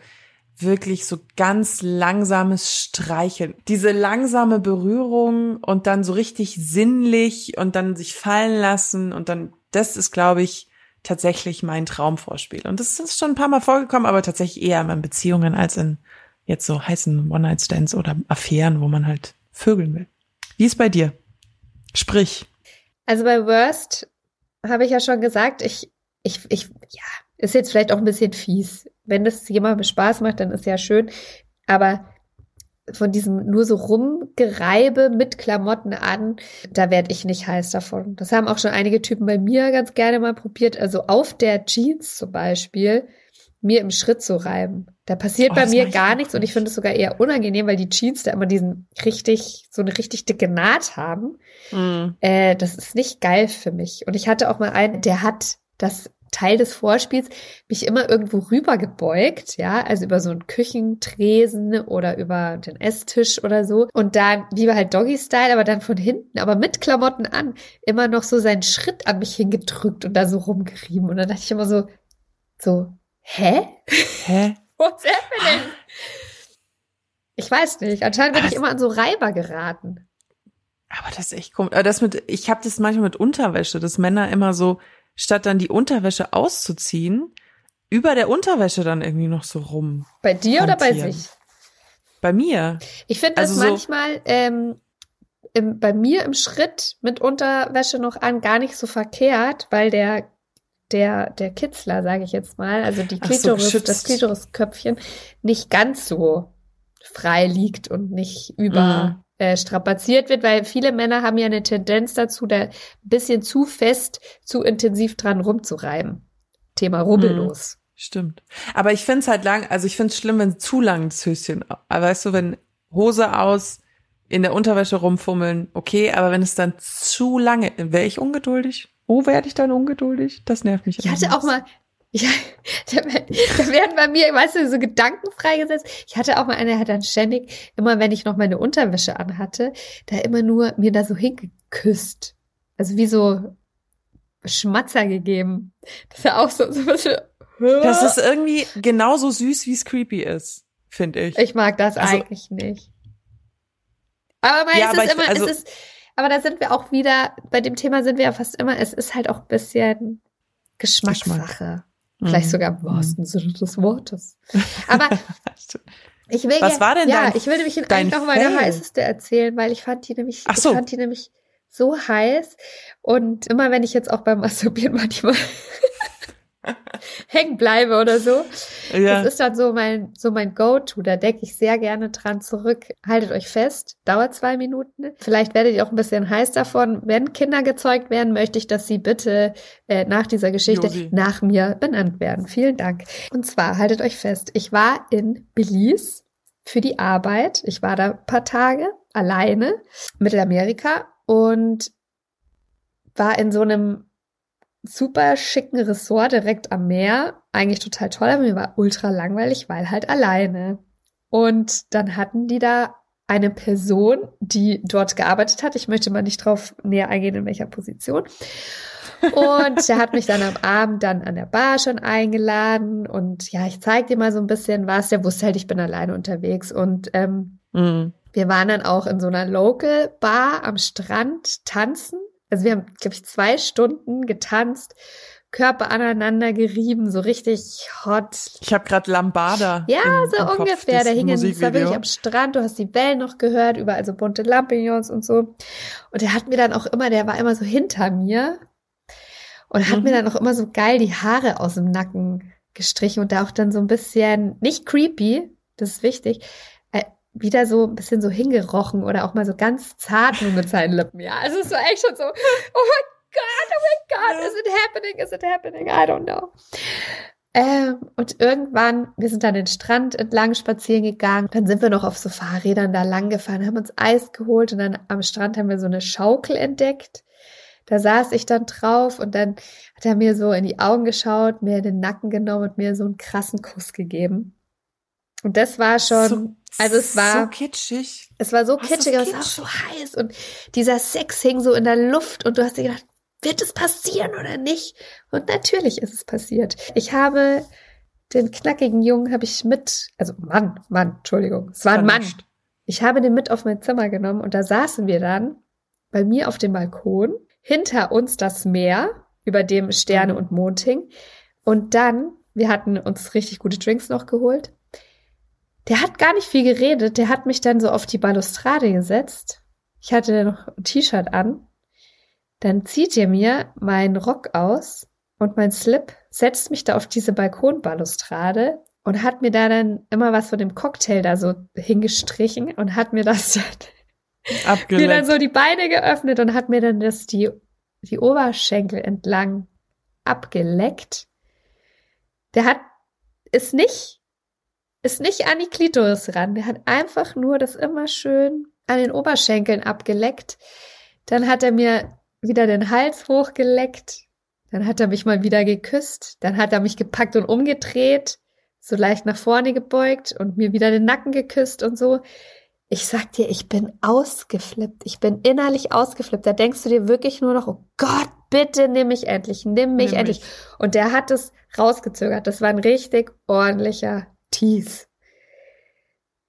wirklich so ganz langsames Streicheln. Diese langsame Berührung und dann so richtig sinnlich und dann sich fallen lassen und dann, das ist, glaube ich, tatsächlich mein Traumvorspiel. Und das ist schon ein paar Mal vorgekommen, aber tatsächlich eher in Beziehungen als in jetzt so heißen One-Night-Stands oder Affären, wo man halt vögeln will. Wie ist bei dir? Sprich. Also bei Worst habe ich ja schon gesagt, ich, ich, ich, ja, ist jetzt vielleicht auch ein bisschen fies. Wenn das jemandem Spaß macht, dann ist ja schön. Aber von diesem nur so rumgereibe mit Klamotten an, da werde ich nicht heiß davon. Das haben auch schon einige Typen bei mir ganz gerne mal probiert. Also auf der Jeans zum Beispiel, mir im Schritt zu reiben. Da passiert oh, bei mir gar nichts und ich finde es sogar eher unangenehm, weil die Jeans da immer diesen richtig, so eine richtig dicke Naht haben. Mm. Äh, das ist nicht geil für mich. Und ich hatte auch mal einen, der hat das Teil des Vorspiels mich immer irgendwo rüber gebeugt, ja, also über so einen Küchentresen oder über den Esstisch oder so. Und dann, wie war halt Doggy-Style, aber dann von hinten, aber mit Klamotten an, immer noch so seinen Schritt an mich hingedrückt und da so rumgerieben. Und dann dachte ich immer so, so, hä? Hä? What's happening? Ich weiß nicht. Anscheinend bin ich immer an so Reiber geraten. Aber das ist echt komisch. Aber das mit, ich habe das manchmal mit Unterwäsche, dass Männer immer so statt dann die Unterwäsche auszuziehen, über der Unterwäsche dann irgendwie noch so rum. Bei dir oder bei sich? Bei mir. Ich finde das also manchmal so ähm, im, bei mir im Schritt mit Unterwäsche noch an gar nicht so verkehrt, weil der der der Kitzler, sage ich jetzt mal, also die Klitoris, so, das Klitorisköpfchen nicht ganz so frei liegt und nicht über mhm äh, strapaziert wird, weil viele Männer haben ja eine Tendenz dazu, da ein bisschen zu fest, zu intensiv dran rumzureiben. Thema rubbellos. Mhm, stimmt. Aber ich finde es halt lang, also ich finde es schlimm, wenn zu lang das Höschen, weißt du, wenn Hose aus, in der Unterwäsche rumfummeln, okay, aber wenn es dann zu lange, wäre ich ungeduldig? Wo werde ich dann ungeduldig? Das nervt mich. Ich hatte auch mal, Ja, da, da werden bei mir, weißt du, so Gedanken freigesetzt. Ich hatte auch mal eine, der hat dann ständig, immer wenn ich noch meine Unterwäsche anhatte, da immer nur mir da so hingeküsst. Also wie so Schmatzer gegeben. Das ist ja auch so, so ein bisschen. Das ist irgendwie genauso süß, wie es creepy ist, finde ich. Ich mag das also, eigentlich nicht. Aber mal, ja, es ist ich, immer, also, es ist, aber da sind wir auch wieder, bei dem Thema sind wir ja fast immer, es ist halt auch ein bisschen Geschmackssache. Geschmack. Vielleicht mhm. sogar im wahrsten Sinne des Wortes. Aber ich will Was war denn ja, dein, ich will nämlich eigentlich noch meine heißeste erzählen, weil ich fand die nämlich, so. ich fand die nämlich so heiß und immer wenn ich jetzt auch beim Masturbieren manchmal hängen bleibe oder so. Ja. Das ist dann so mein, so mein Go-To. Da denke ich sehr gerne dran zurück. Haltet euch fest. Dauert zwei Minuten. Vielleicht werdet ihr auch ein bisschen heiß davon. Wenn Kinder gezeugt werden, möchte ich, dass sie bitte äh, nach dieser Geschichte Josi. nach mir benannt werden. Vielen Dank. Und zwar, haltet euch fest. Ich war in Belize für die Arbeit. Ich war da paar Tage alleine, Mittelamerika und war in so einem super schicken Ressort direkt am Meer. Eigentlich total toll, aber mir war ultra langweilig, weil halt alleine. Und dann hatten die da eine Person, die dort gearbeitet hat. Ich möchte mal nicht drauf näher eingehen, in welcher Position. Und der hat mich dann am Abend dann an der Bar schon eingeladen und ja, ich zeig dir mal so ein bisschen was. Der wusste halt, ich bin alleine unterwegs und ähm, mhm. wir waren dann auch in so einer Local Bar am Strand tanzen also wir haben, glaube ich, zwei Stunden getanzt, Körper aneinander gerieben, so richtig hot. Ich habe gerade Lambada. Ja, im, so im ungefähr. Da hingen da wirklich am Strand, du hast die Wellen noch gehört, überall so bunte Lampignons und so. Und er hat mir dann auch immer, der war immer so hinter mir und hat mhm. mir dann auch immer so geil die Haare aus dem Nacken gestrichen und da auch dann so ein bisschen, nicht creepy, das ist wichtig, wieder so ein bisschen so hingerochen oder auch mal so ganz zart nur mit seinen Lippen. Ja, also es war echt schon so, oh mein Gott, oh mein Gott, is it happening, is it happening? I don't know. Ähm, und irgendwann, wir sind dann den Strand entlang spazieren gegangen, dann sind wir noch auf so Fahrrädern da lang gefahren, haben uns Eis geholt und dann am Strand haben wir so eine Schaukel entdeckt. Da saß ich dann drauf und dann hat er mir so in die Augen geschaut, mir den Nacken genommen und mir so einen krassen Kuss gegeben. Und das war schon, so, also es war so kitschig. Es war so kitschig, aber es war auch so heiß und dieser Sex hing so in der Luft und du hast dir gedacht, wird es passieren oder nicht? Und natürlich ist es passiert. Ich habe den knackigen Jungen habe ich mit, also Mann, Mann, Entschuldigung, es war ein Mann. Ich habe den mit auf mein Zimmer genommen und da saßen wir dann bei mir auf dem Balkon, hinter uns das Meer, über dem Sterne mhm. und Mond hing. Und dann, wir hatten uns richtig gute Drinks noch geholt der hat gar nicht viel geredet. Der hat mich dann so auf die Balustrade gesetzt. Ich hatte noch ein T-Shirt an. Dann zieht er mir meinen Rock aus und mein Slip, setzt mich da auf diese Balkonbalustrade und hat mir da dann immer was von dem Cocktail da so hingestrichen und hat mir das dann, mir dann so die Beine geöffnet und hat mir dann das die, die Oberschenkel entlang abgeleckt. Der hat es nicht ist nicht an die Klitoris ran. Der hat einfach nur das immer schön an den Oberschenkeln abgeleckt. Dann hat er mir wieder den Hals hochgeleckt. Dann hat er mich mal wieder geküsst. Dann hat er mich gepackt und umgedreht, so leicht nach vorne gebeugt und mir wieder den Nacken geküsst und so. Ich sag dir, ich bin ausgeflippt. Ich bin innerlich ausgeflippt. Da denkst du dir wirklich nur noch, oh Gott, bitte nimm mich endlich, nimm mich nimm endlich. Mich. Und der hat es rausgezögert. Das war ein richtig ordentlicher Teeth.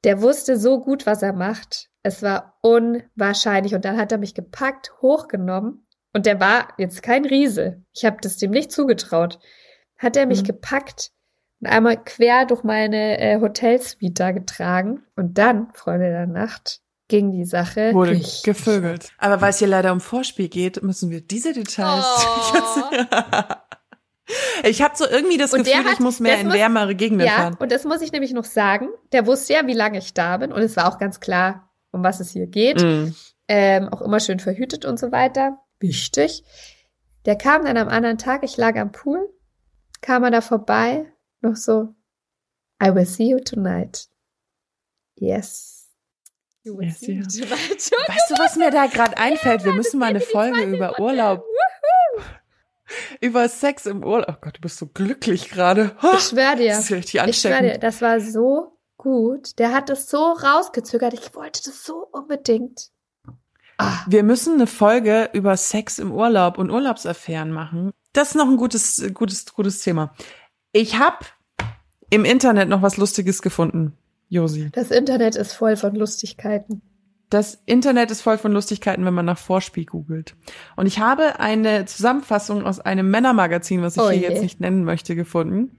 Der wusste so gut, was er macht. Es war unwahrscheinlich. Und dann hat er mich gepackt, hochgenommen. Und der war jetzt kein Riese. Ich habe das dem nicht zugetraut. Hat er mich mhm. gepackt und einmal quer durch meine äh, Hotelsuite da getragen. Und dann, Freunde der Nacht, ging die Sache. Wurde richtig. gevögelt. Aber weil es hier leider um Vorspiel geht, müssen wir diese Details. Oh. Ich habe so irgendwie das und Gefühl, hat, ich muss mehr in muss, wärmere Gegenden ja, fahren. Und das muss ich nämlich noch sagen. Der wusste ja, wie lange ich da bin. Und es war auch ganz klar, um was es hier geht. Mm. Ähm, auch immer schön verhütet und so weiter. Wichtig. Der kam dann am anderen Tag, ich lag am Pool, kam er da vorbei, noch so, I will see you tonight. Yes. You will yes, see yeah. tonight. weißt du, was mir da gerade einfällt? Wir müssen mal eine Folge über Urlaub über Sex im Urlaub. Oh Gott, du bist so glücklich gerade. Ich schwör dir. Das ist richtig Ich schwör ansteckend. dir, das war so gut. Der hat es so rausgezögert. Ich wollte das so unbedingt. Ah, Wir müssen eine Folge über Sex im Urlaub und Urlaubsaffären machen. Das ist noch ein gutes, gutes, gutes Thema. Ich habe im Internet noch was Lustiges gefunden, Josi. das Internet ist voll von Lustigkeiten. Das Internet ist voll von Lustigkeiten, wenn man nach Vorspiel googelt. Und ich habe eine Zusammenfassung aus einem Männermagazin, was ich Oh hier je. jetzt nicht nennen möchte, gefunden.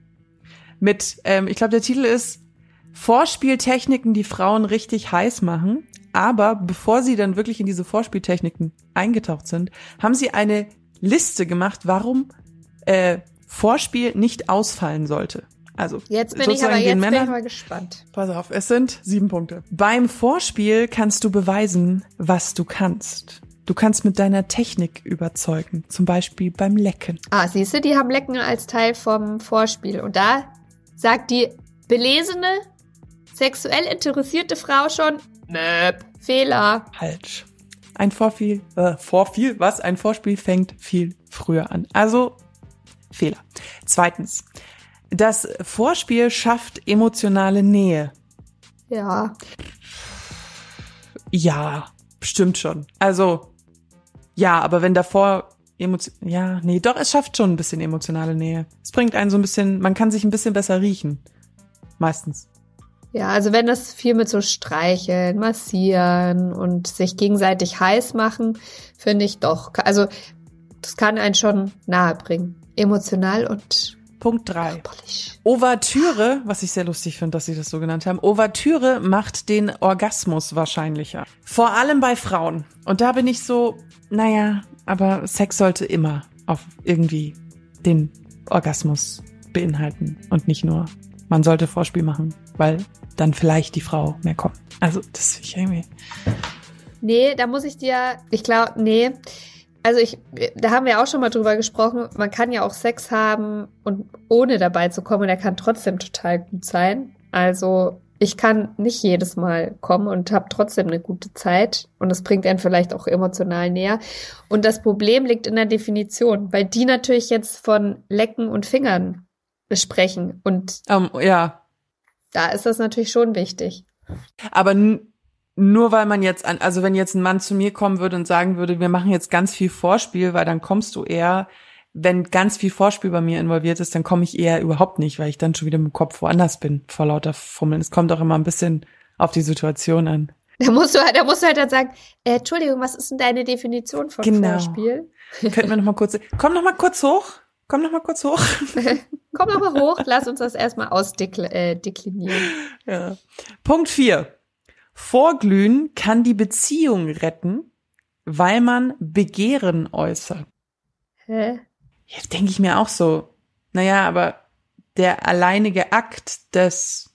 Mit, ähm, ich glaube, der Titel ist Vorspieltechniken, die Frauen richtig heiß machen. Aber bevor sie dann wirklich in diese Vorspieltechniken eingetaucht sind, haben sie eine Liste gemacht, warum äh, Vorspiel nicht ausfallen sollte. Also Jetzt bin ich aber jetzt bin ich Männern- mal gespannt. Pass auf, es sind sieben Punkte. Beim Vorspiel kannst du beweisen, was du kannst. Du kannst mit deiner Technik überzeugen, zum Beispiel beim Lecken. Ah, siehst du, die haben Lecken als Teil vom Vorspiel. Und da sagt die belesene, sexuell interessierte Frau schon, Möp, Fehler. Falsch. Ein Vorspiel, äh, Vorspiel, was? Ein Vorspiel fängt viel früher an. Also Fehler. Zweitens, das Vorspiel schafft emotionale Nähe. Ja, Ja, stimmt schon. Also, ja, aber wenn davor Emotion, ja, nee, doch, es schafft schon ein bisschen emotionale Nähe. Es bringt einen so ein bisschen, man kann sich ein bisschen besser riechen. Meistens. ja, also wenn das viel mit so Streicheln, Massieren und sich gegenseitig heiß machen, finde ich doch. Also, das kann einen schon nahe bringen. Emotional und Punkt drei. körperlich. Ouvertüre, was ich sehr lustig finde, dass sie das so genannt haben. Ouvertüre macht den Orgasmus wahrscheinlicher. Vor allem bei Frauen. Und da bin ich so, naja, aber Sex sollte immer auf irgendwie den Orgasmus beinhalten und nicht nur, man sollte Vorspiel machen, weil dann vielleicht die Frau mehr kommt. Also, das finde ich irgendwie. Nee, da muss ich dir, ich glaube, nee. Also ich, da haben wir auch schon mal drüber gesprochen. Man kann ja auch Sex haben und ohne dabei zu kommen, der kann trotzdem total gut sein. Also ich kann nicht jedes Mal kommen und habe trotzdem eine gute Zeit und es bringt einen vielleicht auch emotional näher. Und das Problem liegt in der Definition, weil die natürlich jetzt von Lecken und Fingern sprechen und Ähm, ja, da ist das natürlich schon wichtig. Aber nur weil man jetzt an, also wenn jetzt ein Mann zu mir kommen würde und sagen würde, wir machen jetzt ganz viel Vorspiel, weil dann kommst du eher, wenn ganz viel Vorspiel bei mir involviert ist, dann komme ich eher überhaupt nicht, weil ich dann schon wieder mit dem Kopf woanders bin, vor lauter Fummeln. Es kommt auch immer ein bisschen auf die Situation an. Da musst du, halt- da musst du halt dann sagen, äh, Entschuldigung, was ist denn deine Definition von Genau. Vorspiel? Könnten wir noch mal kurz, komm noch mal kurz hoch, komm noch mal kurz hoch. Komm noch mal hoch, lass uns das erstmal ausdeklinieren. Äh. Ja. Punkt vier. Vorglühen kann die Beziehung retten, weil man Begehren äußert. Hä? Jetzt denke ich mir auch so, naja, aber der alleinige Akt des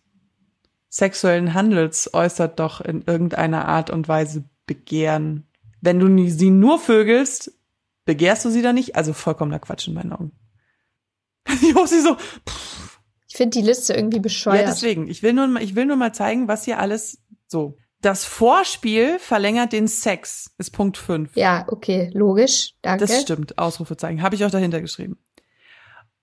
sexuellen Handels äußert doch in irgendeiner Art und Weise Begehren. Wenn du sie nur vögelst, begehrst du sie dann nicht? Also vollkommener Quatsch in meinen Augen. Josi so, Ich finde die Liste irgendwie ja, bescheuert. deswegen. Ich will nur, ich will nur mal zeigen, was hier alles so. Das Vorspiel verlängert den Sex, ist Punkt 5. Ja, okay, logisch. Danke. Das stimmt, Ausrufezeichen. Habe ich auch dahinter geschrieben.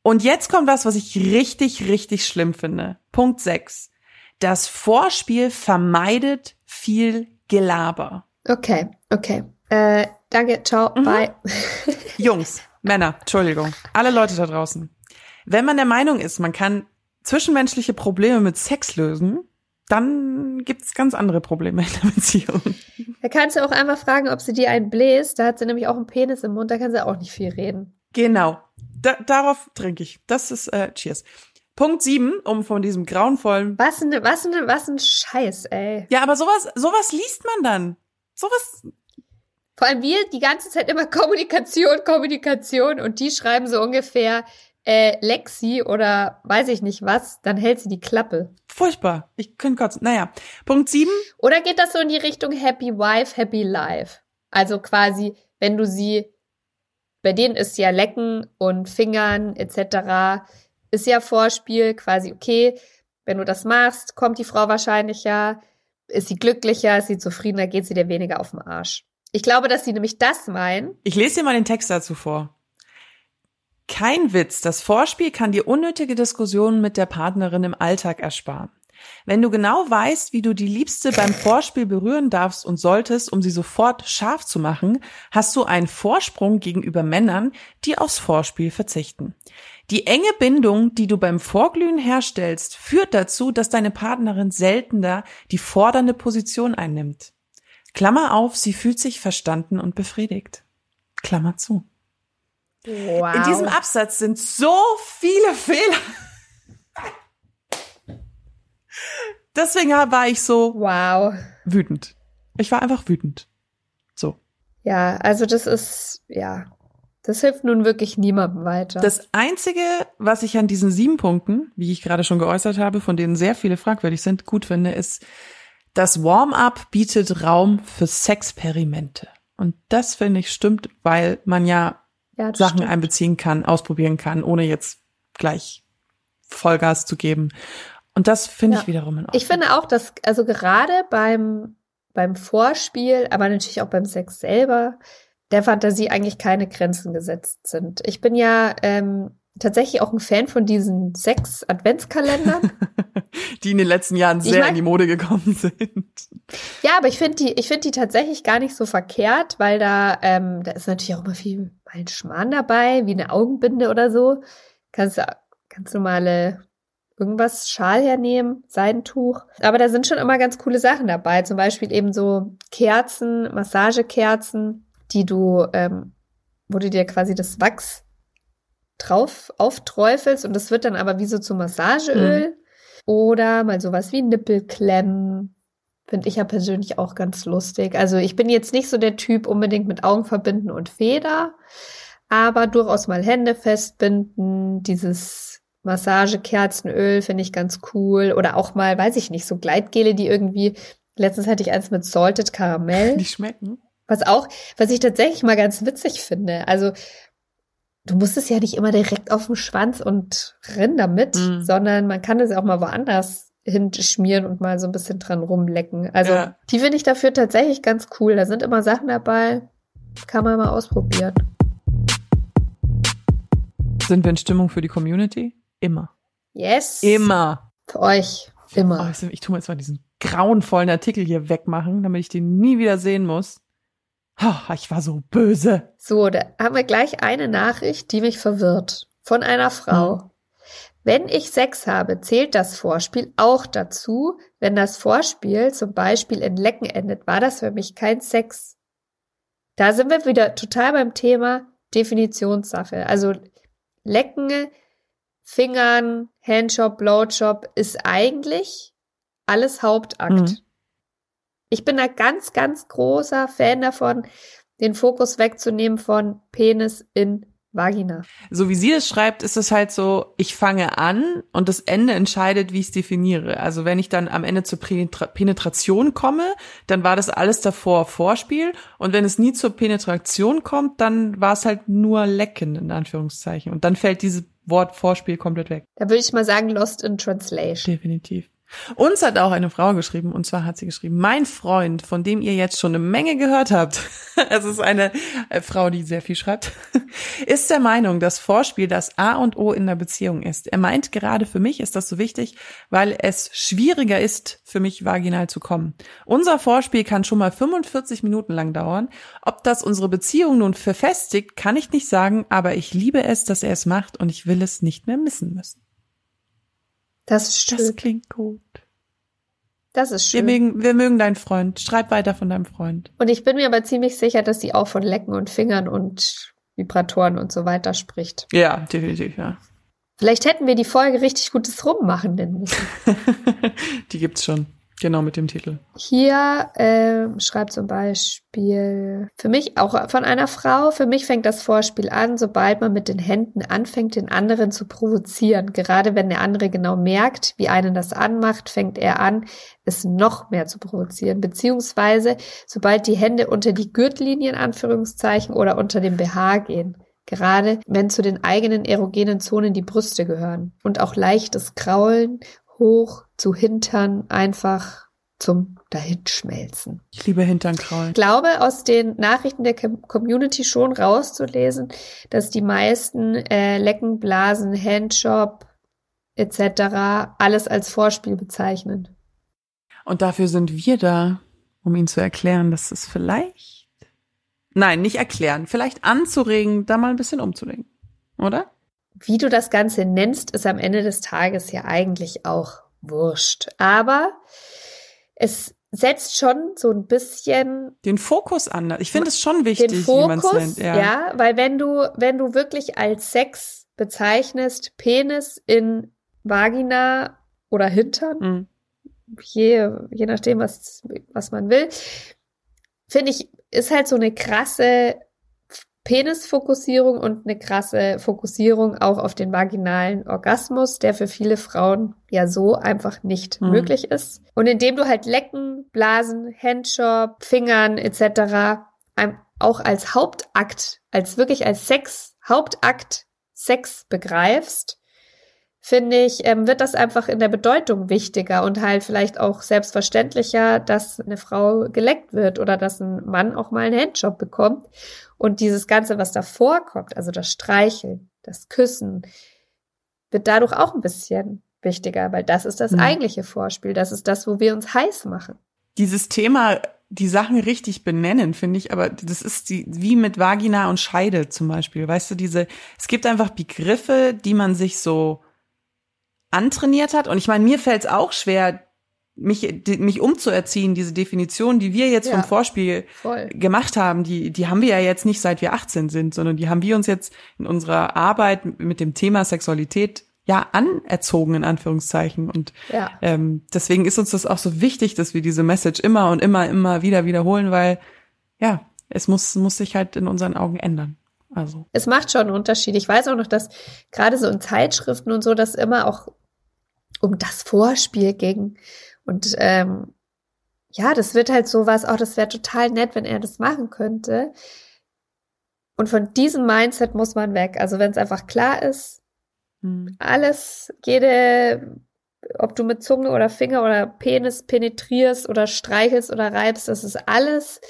Und jetzt kommt was, was ich richtig, richtig schlimm finde. Punkt 6. Das Vorspiel vermeidet viel Gelaber. Okay, okay. Äh, danke, ciao, Mhm. bye. Jungs, Männer, Entschuldigung, alle Leute da draußen. Wenn man der Meinung ist, man kann zwischenmenschliche Probleme mit Sex lösen, dann gibt's ganz andere Probleme in der Beziehung. Da kannst du auch einmal fragen, ob sie dir einen bläst. Da hat sie nämlich auch einen Penis im Mund, da kann sie auch nicht viel reden. Genau. Da, darauf trinke ich. Das ist äh, Cheers. Punkt 7, um von diesem grauenvollen Was ein, was ein, was ein Scheiß, ey. Ja, aber sowas, sowas liest man dann. Sowas. Vor allem wir die ganze Zeit immer Kommunikation, Kommunikation und die schreiben so ungefähr äh, Lexi oder weiß ich nicht was, dann hält sie die Klappe. Furchtbar. Ich könnte kotzen. Naja. Punkt 7. Oder geht das so in die Richtung Happy Wife, Happy Life? Also quasi, wenn du sie, bei denen ist ja Lecken und Fingern etc. ist ja Vorspiel, quasi okay, wenn du das machst, kommt die Frau wahrscheinlicher, ist sie glücklicher, ist sie zufriedener, geht sie dir weniger auf den Arsch. Ich glaube, dass sie nämlich das meinen. Ich lese dir mal den Text dazu vor. Kein Witz, das Vorspiel kann dir unnötige Diskussionen mit der Partnerin im Alltag ersparen. Wenn du genau weißt, wie du die Liebste beim Vorspiel berühren darfst und solltest, um sie sofort scharf zu machen, hast du einen Vorsprung gegenüber Männern, die aufs Vorspiel verzichten. Die enge Bindung, die du beim Vorglühen herstellst, führt dazu, dass deine Partnerin seltener die fordernde Position einnimmt. Klammer auf, sie fühlt sich verstanden und befriedigt. Klammer zu. Wow. In diesem Absatz sind so viele Fehler. Deswegen war ich so Wow. wütend. Ich war einfach wütend. So. Ja, also das ist, ja, das hilft nun wirklich niemandem weiter. Das Einzige, was ich an diesen sieben Punkten, wie ich gerade schon geäußert habe, von denen sehr viele fragwürdig sind, gut finde, ist, das Warm-up bietet Raum für Sexperimente. Und das finde ich stimmt, weil man ja ja, Sachen stimmt. einbeziehen kann, ausprobieren kann, ohne jetzt gleich Vollgas zu geben. Und das finde Ja. ich wiederum in Ordnung. Ich finde auch, dass, also gerade beim, beim Vorspiel, aber natürlich auch beim Sex selber, der Fantasie eigentlich keine Grenzen gesetzt sind. Ich bin ja ähm, tatsächlich auch ein Fan von diesen Sex-Adventskalendern. die in den letzten Jahren Ich sehr mag- in die Mode gekommen sind. ja, aber ich finde die, ich finde die tatsächlich gar nicht so verkehrt, weil da, ähm, da ist natürlich auch immer viel mal ein Schmarrn dabei, wie eine Augenbinde oder so. Kannst du ganz normale irgendwas Schal hernehmen, Seidentuch. Aber da sind schon immer ganz coole Sachen dabei. Zum Beispiel eben so Kerzen, Massagekerzen, die du, ähm, wo du dir quasi das Wachs drauf aufträufelst und das wird dann aber wie so zu Massageöl. Oder mal sowas wie Nippelklemmen. Finde ich ja persönlich auch ganz lustig. Also ich bin jetzt nicht so der Typ unbedingt mit Augen verbinden und Feder, aber durchaus mal Hände festbinden, dieses Massagekerzenöl finde ich ganz cool. Oder auch mal, weiß ich nicht, so Gleitgele, die irgendwie, letztens hatte ich eins mit Salted Karamell. Die schmecken. Was auch, was ich tatsächlich mal ganz witzig finde. Also, du musst es ja nicht immer direkt auf den Schwanz und renn damit, Mm. sondern man kann es auch mal woanders hinschmieren und mal so ein bisschen dran rumlecken. Also, Ja. die finde ich dafür tatsächlich ganz cool. Da sind immer Sachen dabei, kann man mal ausprobieren. Sind wir in Stimmung für die Community? Immer. Yes. Immer. Für euch. Oh, Immer. ich, ich tu mir jetzt mal diesen grauenvollen Artikel hier wegmachen, damit ich den nie wieder sehen muss. Oh, ich war so böse. So, da haben wir gleich eine Nachricht, die mich verwirrt. Von einer Frau. Mhm. Wenn ich Sex habe, zählt das Vorspiel auch dazu. Wenn das Vorspiel zum Beispiel in Lecken endet, war das für mich kein Sex. Da sind wir wieder total beim Thema Definitionssache. Also Lecken, Fingern, Handjob, Blowjob ist eigentlich alles Hauptakt. Mhm. Ich bin da ganz, ganz großer Fan davon, den Fokus wegzunehmen von Penis in Vagina. So wie sie es schreibt, ist es halt so, ich fange an und das Ende entscheidet, wie ich es definiere. Also wenn ich dann am Ende zur Penetra Penetration komme, dann war das alles davor Vorspiel. Und wenn es nie zur Penetration kommt, dann war es halt nur Lecken, in Anführungszeichen. Und dann fällt dieses Wort Vorspiel komplett weg. Da würde ich mal sagen, Lost in Translation. Definitiv. Uns hat auch eine Frau geschrieben, und zwar hat sie geschrieben, mein Freund, von dem ihr jetzt schon eine Menge gehört habt, es ist eine äh, Frau, die sehr viel schreibt, ist der Meinung, dass Vorspiel das A und O in der Beziehung ist. Er meint, gerade für mich ist das so wichtig, weil es schwieriger ist, für mich vaginal zu kommen. Unser Vorspiel kann schon mal 45 Minuten lang dauern. Ob das unsere Beziehung nun verfestigt, kann ich nicht sagen, aber ich liebe es, dass er es macht und ich will es nicht mehr missen müssen. Das ist schön. Das klingt gut. Das ist Wir schön. mögen, wir mögen deinen Freund. Schreib weiter von deinem Freund. Und ich bin mir aber ziemlich sicher, dass sie auch von Lecken und Fingern und Vibratoren und so weiter spricht. Ja, definitiv, ja. Vielleicht hätten wir die Folge richtig gutes Rummachen nennen müssen. Die gibt's schon. Genau mit dem Titel. Hier ähm, schreibt zum Beispiel für mich auch von einer Frau, für mich fängt das Vorspiel an, sobald man mit den Händen anfängt, den anderen zu provozieren. Gerade wenn der andere genau merkt, wie einen das anmacht, fängt er an, es noch mehr zu provozieren. Beziehungsweise sobald die Hände unter die Gürtellinie in Anführungszeichen oder unter dem BH gehen. Gerade wenn zu den eigenen erogenen Zonen die Brüste gehören. Und auch leichtes Kraulen hoch zu Hintern einfach zum Dahinschmelzen. Ich liebe Hinternkraulen. Ich glaube, aus den Nachrichten der Community schon rauszulesen, dass die meisten äh, Lecken, Blasen, Handjob etc. alles als Vorspiel bezeichnen. Und dafür sind wir da, um ihnen zu erklären, dass es vielleicht, nein, nicht erklären, vielleicht anzuregen, da mal ein bisschen umzudenken, oder? Wie du das Ganze nennst, ist am Ende des Tages ja eigentlich auch wurscht. Aber es setzt schon so ein bisschen den Fokus an. Ich finde es schon wichtig, den Fokus, wie man es nennt. Ja. ja, weil wenn du wenn du wirklich als Sex bezeichnest, Penis in Vagina oder Hintern, mhm. je, je nachdem, was, was man will, finde ich, ist halt so eine krasse Penisfokussierung und eine krasse Fokussierung auch auf den vaginalen Orgasmus, der für viele Frauen ja so einfach nicht mhm. möglich ist. Und indem du halt Lecken, Blasen, Handjob, Fingern etc. auch als Hauptakt, als wirklich als Sex, Hauptakt Sex begreifst, finde ich, ähm, wird das einfach in der Bedeutung wichtiger und halt vielleicht auch selbstverständlicher, dass eine Frau geleckt wird oder dass ein Mann auch mal einen Handjob bekommt. Und dieses Ganze, was davor kommt, also das Streicheln, das Küssen, wird dadurch auch ein bisschen wichtiger, weil das ist das mhm. eigentliche Vorspiel. Das ist das, wo wir uns heiß machen. Dieses Thema, die Sachen richtig benennen, finde ich, aber das ist die, wie mit Vagina und Scheide zum Beispiel. Weißt du, diese, es gibt einfach Begriffe, die man sich so antrainiert hat. Und ich meine, mir fällt es auch schwer, mich, mich umzuerziehen, diese Definition, die wir jetzt ja, vom Vorspiel voll. gemacht haben, die, die haben wir ja jetzt nicht seit wir 18 sind, sondern die haben wir uns jetzt in unserer Arbeit mit dem Thema Sexualität ja anerzogen, in Anführungszeichen. Und ja. ähm, deswegen ist uns das auch so wichtig, dass wir diese Message immer und immer, immer wieder wiederholen, weil ja, es muss, muss sich halt in unseren Augen ändern. Also. Es macht schon einen Unterschied. Ich weiß auch noch, dass gerade so in Zeitschriften und so, dass immer auch um das Vorspiel ging. Und ähm, ja, das wird halt sowas, auch das wäre total nett, wenn er das machen könnte. Und von diesem Mindset muss man weg. Also wenn es einfach klar ist, hm. alles, jede, ob du mit Zunge oder Finger oder Penis penetrierst oder streichelst oder reibst, das ist alles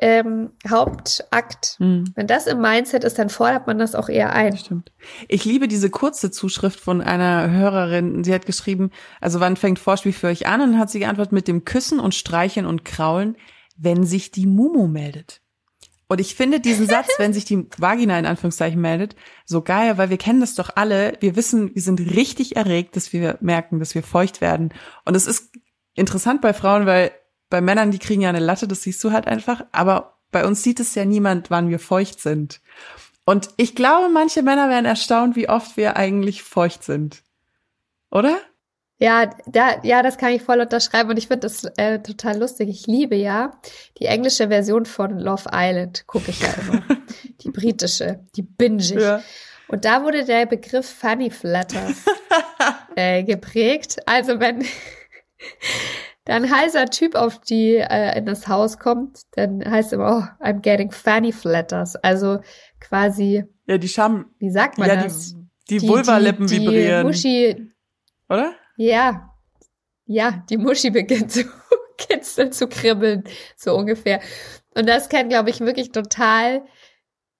ähm, Hauptakt. Hm. Wenn das im Mindset ist, dann fordert man das auch eher ein. Stimmt. Ich liebe diese kurze Zuschrift von einer Hörerin. Sie hat geschrieben, also wann fängt Vorspiel für euch an? Und dann hat sie geantwortet mit dem Küssen und Streicheln und Kraulen, wenn sich die Mumu meldet. Und ich finde diesen Satz, wenn sich die Vagina in Anführungszeichen meldet, so geil, weil wir kennen das doch alle. Wir wissen, wir sind richtig erregt, dass wir merken, dass wir feucht werden. Und es ist interessant bei Frauen, weil bei Männern, die kriegen ja eine Latte, das siehst du halt einfach. Aber bei uns sieht es ja niemand, wann wir feucht sind. Und ich glaube, manche Männer werden erstaunt, wie oft wir eigentlich feucht sind. Oder? Ja, da, ja, das kann ich voll unterschreiben und ich finde das äh, total lustig. Ich liebe ja die englische Version von Love Island, gucke ich ja immer. die britische, die binge ich. Ja. Und da wurde der Begriff Funny Flutters äh, geprägt. Also wenn da ein heißer Typ auf die äh, in das Haus kommt, dann heißt immer, oh, I'm getting fanny flatters. Also quasi. Ja, die Scham. Wie sagt man ja, das? Die, die Vulvalippen die, die vibrieren. Muschi. Oder? Ja. Ja, die Muschi beginnt zu kitzeln, zu kribbeln, so ungefähr. Und das kann, glaube ich, wirklich total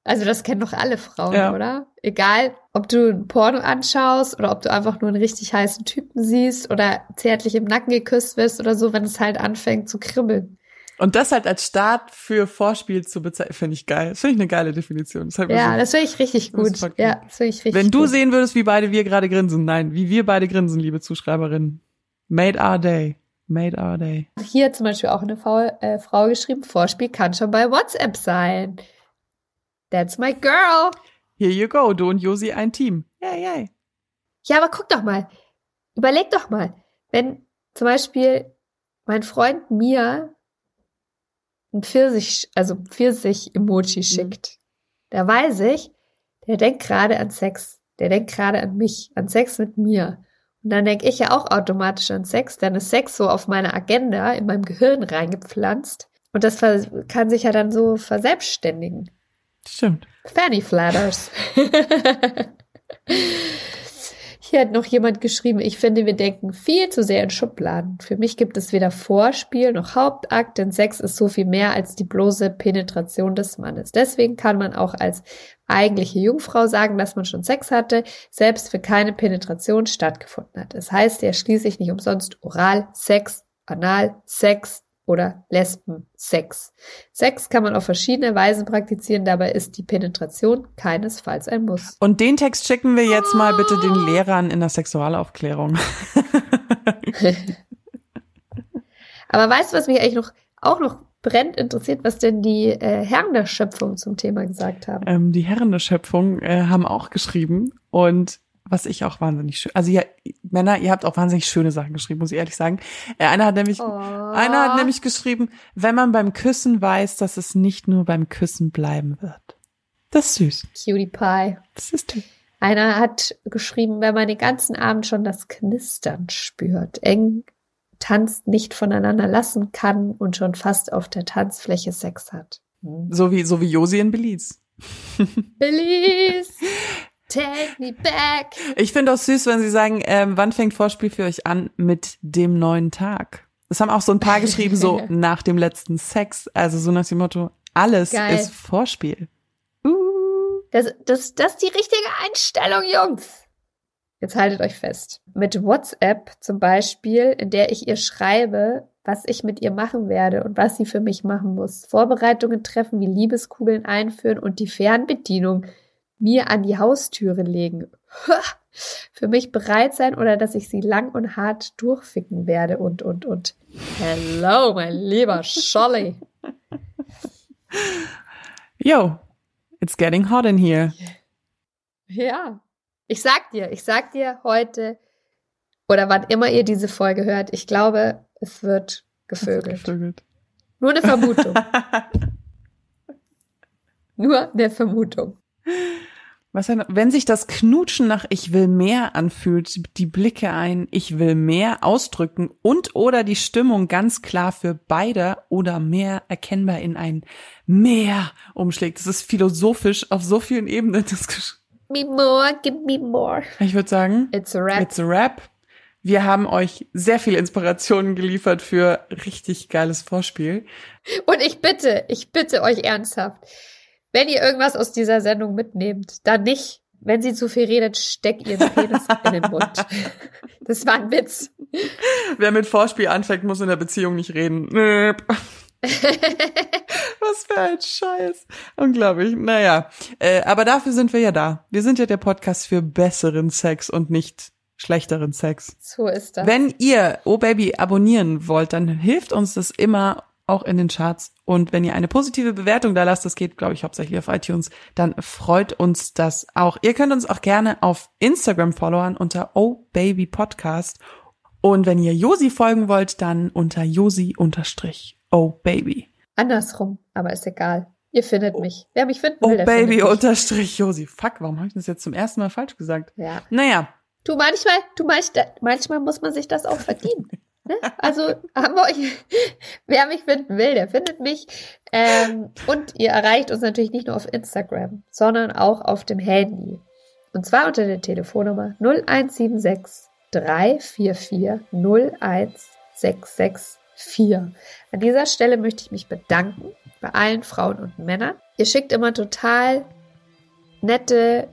also das kennen doch alle Frauen, ja. oder? Egal, ob du ein Porno anschaust oder ob du einfach nur einen richtig heißen Typen siehst oder zärtlich im Nacken geküsst wirst oder so, wenn es halt anfängt zu kribbeln. Und das halt als Start für Vorspiel zu bezeichnen, finde ich geil. Das finde ich eine geile Definition. Das ja, so, das finde ich richtig gut. Ja, das finde ich richtig Wenn du gut. sehen würdest, wie beide wir gerade grinsen, nein, wie wir beide grinsen, liebe Zuschreiberinnen. Made our day. Made our day. Hier zum Beispiel auch eine Frau, äh, Frau geschrieben, Vorspiel kann schon bei WhatsApp sein. That's my girl. Here you go, du und Josi ein Team. Yay, yay. Ja, aber guck doch mal. Überleg doch mal. Wenn zum Beispiel mein Freund mir ein Pfirsich, also Pfirsich-Emoji mhm. schickt, da weiß ich, der denkt gerade an Sex. Der denkt gerade an mich, an Sex mit mir. Und dann denke ich ja auch automatisch an Sex. Dann ist Sex so auf meiner Agenda in meinem Gehirn reingepflanzt. Und das kann sich ja dann so verselbstständigen. Stimmt. Fanny Flatters. Hier hat noch jemand geschrieben, ich finde, wir denken viel zu sehr in Schubladen. Für mich gibt es weder Vorspiel noch Hauptakt, denn Sex ist so viel mehr als die bloße Penetration des Mannes. Deswegen kann man auch als eigentliche Jungfrau sagen, dass man schon Sex hatte, selbst für keine Penetration stattgefunden hat. Es das heißt ja schließlich nicht umsonst Oral, Sex, Anal, Sex, oder Lesben-Sex. Sex kann man auf verschiedene Weisen praktizieren, dabei ist die Penetration keinesfalls ein Muss. Und den Text schicken wir jetzt mal bitte den Lehrern in der Sexualaufklärung. Aber weißt du, was mich eigentlich noch auch noch brennt interessiert, was denn die äh, Herren der Schöpfung zum Thema gesagt haben? Ähm, die Herren der Schöpfung äh, haben auch geschrieben und was ich auch wahnsinnig schön. Also ja, Männer, ihr habt auch wahnsinnig schöne Sachen geschrieben, muss ich ehrlich sagen. Äh, einer hat nämlich, oh. einer hat nämlich geschrieben, wenn man beim Küssen weiß, dass es nicht nur beim Küssen bleiben wird. Das ist süß. Cutie Pie. Das ist süß. Einer hat geschrieben, wenn man den ganzen Abend schon das Knistern spürt, eng tanzt, nicht voneinander lassen kann und schon fast auf der Tanzfläche Sex hat. So wie, so wie Josi in Belize. Belize! Take me back. Ich finde auch süß, wenn sie sagen, ähm, wann fängt Vorspiel für euch an mit dem neuen Tag? Das haben auch so ein paar geschrieben, so nach dem letzten Sex. Also so nach dem Motto, alles Geil. ist Vorspiel. Uh. Das, das, das ist die richtige Einstellung, Jungs. Jetzt haltet euch fest. Mit WhatsApp zum Beispiel, in der ich ihr schreibe, was ich mit ihr machen werde und was sie für mich machen muss. Vorbereitungen treffen, wie Liebeskugeln einführen und die Fernbedienung mir an die Haustüre legen. Für mich bereit sein oder dass ich sie lang und hart durchficken werde und, und, und. Hello, mein lieber Scholly. Yo, it's getting hot in here. Ja. Ich sag dir, ich sag dir heute oder wann immer ihr diese Folge hört, ich glaube, es wird gevögelt. gevögelt. Nur eine Vermutung. Nur eine Vermutung. Was wenn sich das Knutschen nach Ich will mehr anfühlt, die Blicke ein Ich will mehr ausdrücken und oder die Stimmung ganz klar für beide oder mehr erkennbar in ein Mehr umschlägt. Das ist philosophisch auf so vielen Ebenen. Das me more, give me more. Ich würde sagen, it's a rap. It's a rap. Wir haben euch sehr viel Inspirationen geliefert für richtig geiles Vorspiel. Und ich bitte, ich bitte euch ernsthaft wenn ihr irgendwas aus dieser Sendung mitnehmt, dann nicht. Wenn sie zu viel redet, steckt ihr den Penis in den Mund. Das war ein Witz. Wer mit Vorspiel anfängt, muss in der Beziehung nicht reden. Was für ein Scheiß. Unglaublich. Naja, äh, aber dafür sind wir ja da. Wir sind ja der Podcast für besseren Sex und nicht schlechteren Sex. So ist das. Wenn ihr Oh Baby abonnieren wollt, dann hilft uns das immer auch in den Charts. Und wenn ihr eine positive Bewertung da lasst, das geht, glaube ich, hauptsächlich auf iTunes, dann freut uns das auch. Ihr könnt uns auch gerne auf Instagram followern unter Oh Baby Podcast. Und wenn ihr Josi folgen wollt, dann unter Josi unterstrich Oh Baby. Andersrum, aber ist egal. Ihr findet mich. Wer mich finden will, oh, Baby unterstrich Josi. Fuck, warum habe ich das jetzt zum ersten Mal falsch gesagt? Ja. Naja. Du, manchmal, du manchmal, manchmal muss man sich das auch verdienen. Ne? Also haben wir euch, wer mich finden will, der findet mich. Ähm, und ihr erreicht uns natürlich nicht nur auf Instagram, sondern auch auf dem Handy. Und zwar unter der Telefonnummer 0176 344 01664. An dieser Stelle möchte ich mich bedanken bei allen Frauen und Männern. Ihr schickt immer total nette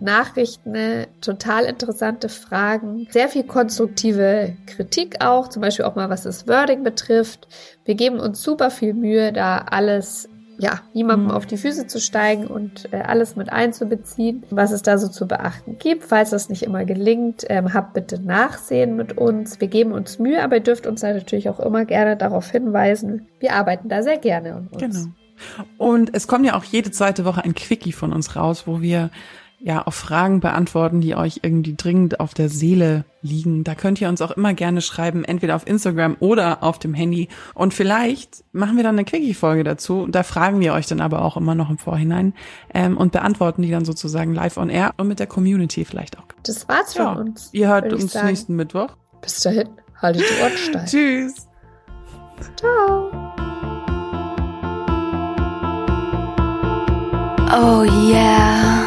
Nachrichten, total interessante Fragen, sehr viel konstruktive Kritik auch, zum Beispiel auch mal was das Wording betrifft. Wir geben uns super viel Mühe, da alles ja, niemandem mhm. auf die Füße zu steigen und äh, alles mit einzubeziehen, was es da so zu beachten gibt. Falls das nicht immer gelingt, ähm, habt bitte Nachsehen mit uns. Wir geben uns Mühe, aber ihr dürft uns da natürlich auch immer gerne darauf hinweisen. Wir arbeiten da sehr gerne an uns. Genau. Und es kommt ja auch jede zweite Woche ein Quickie von uns raus, wo wir ja, auf Fragen beantworten, die euch irgendwie dringend auf der Seele liegen. Da könnt ihr uns auch immer gerne schreiben, entweder auf Instagram oder auf dem Handy. Und vielleicht machen wir dann eine Quickie-Folge dazu. Da fragen wir euch dann aber auch immer noch im Vorhinein ähm, und beantworten die dann sozusagen live on air und mit der Community vielleicht auch. Das war's von ja, uns. Ihr hört uns sagen. nächsten Mittwoch. Bis dahin, haltet die Ohren steif. Tschüss. Ciao. Oh yeah.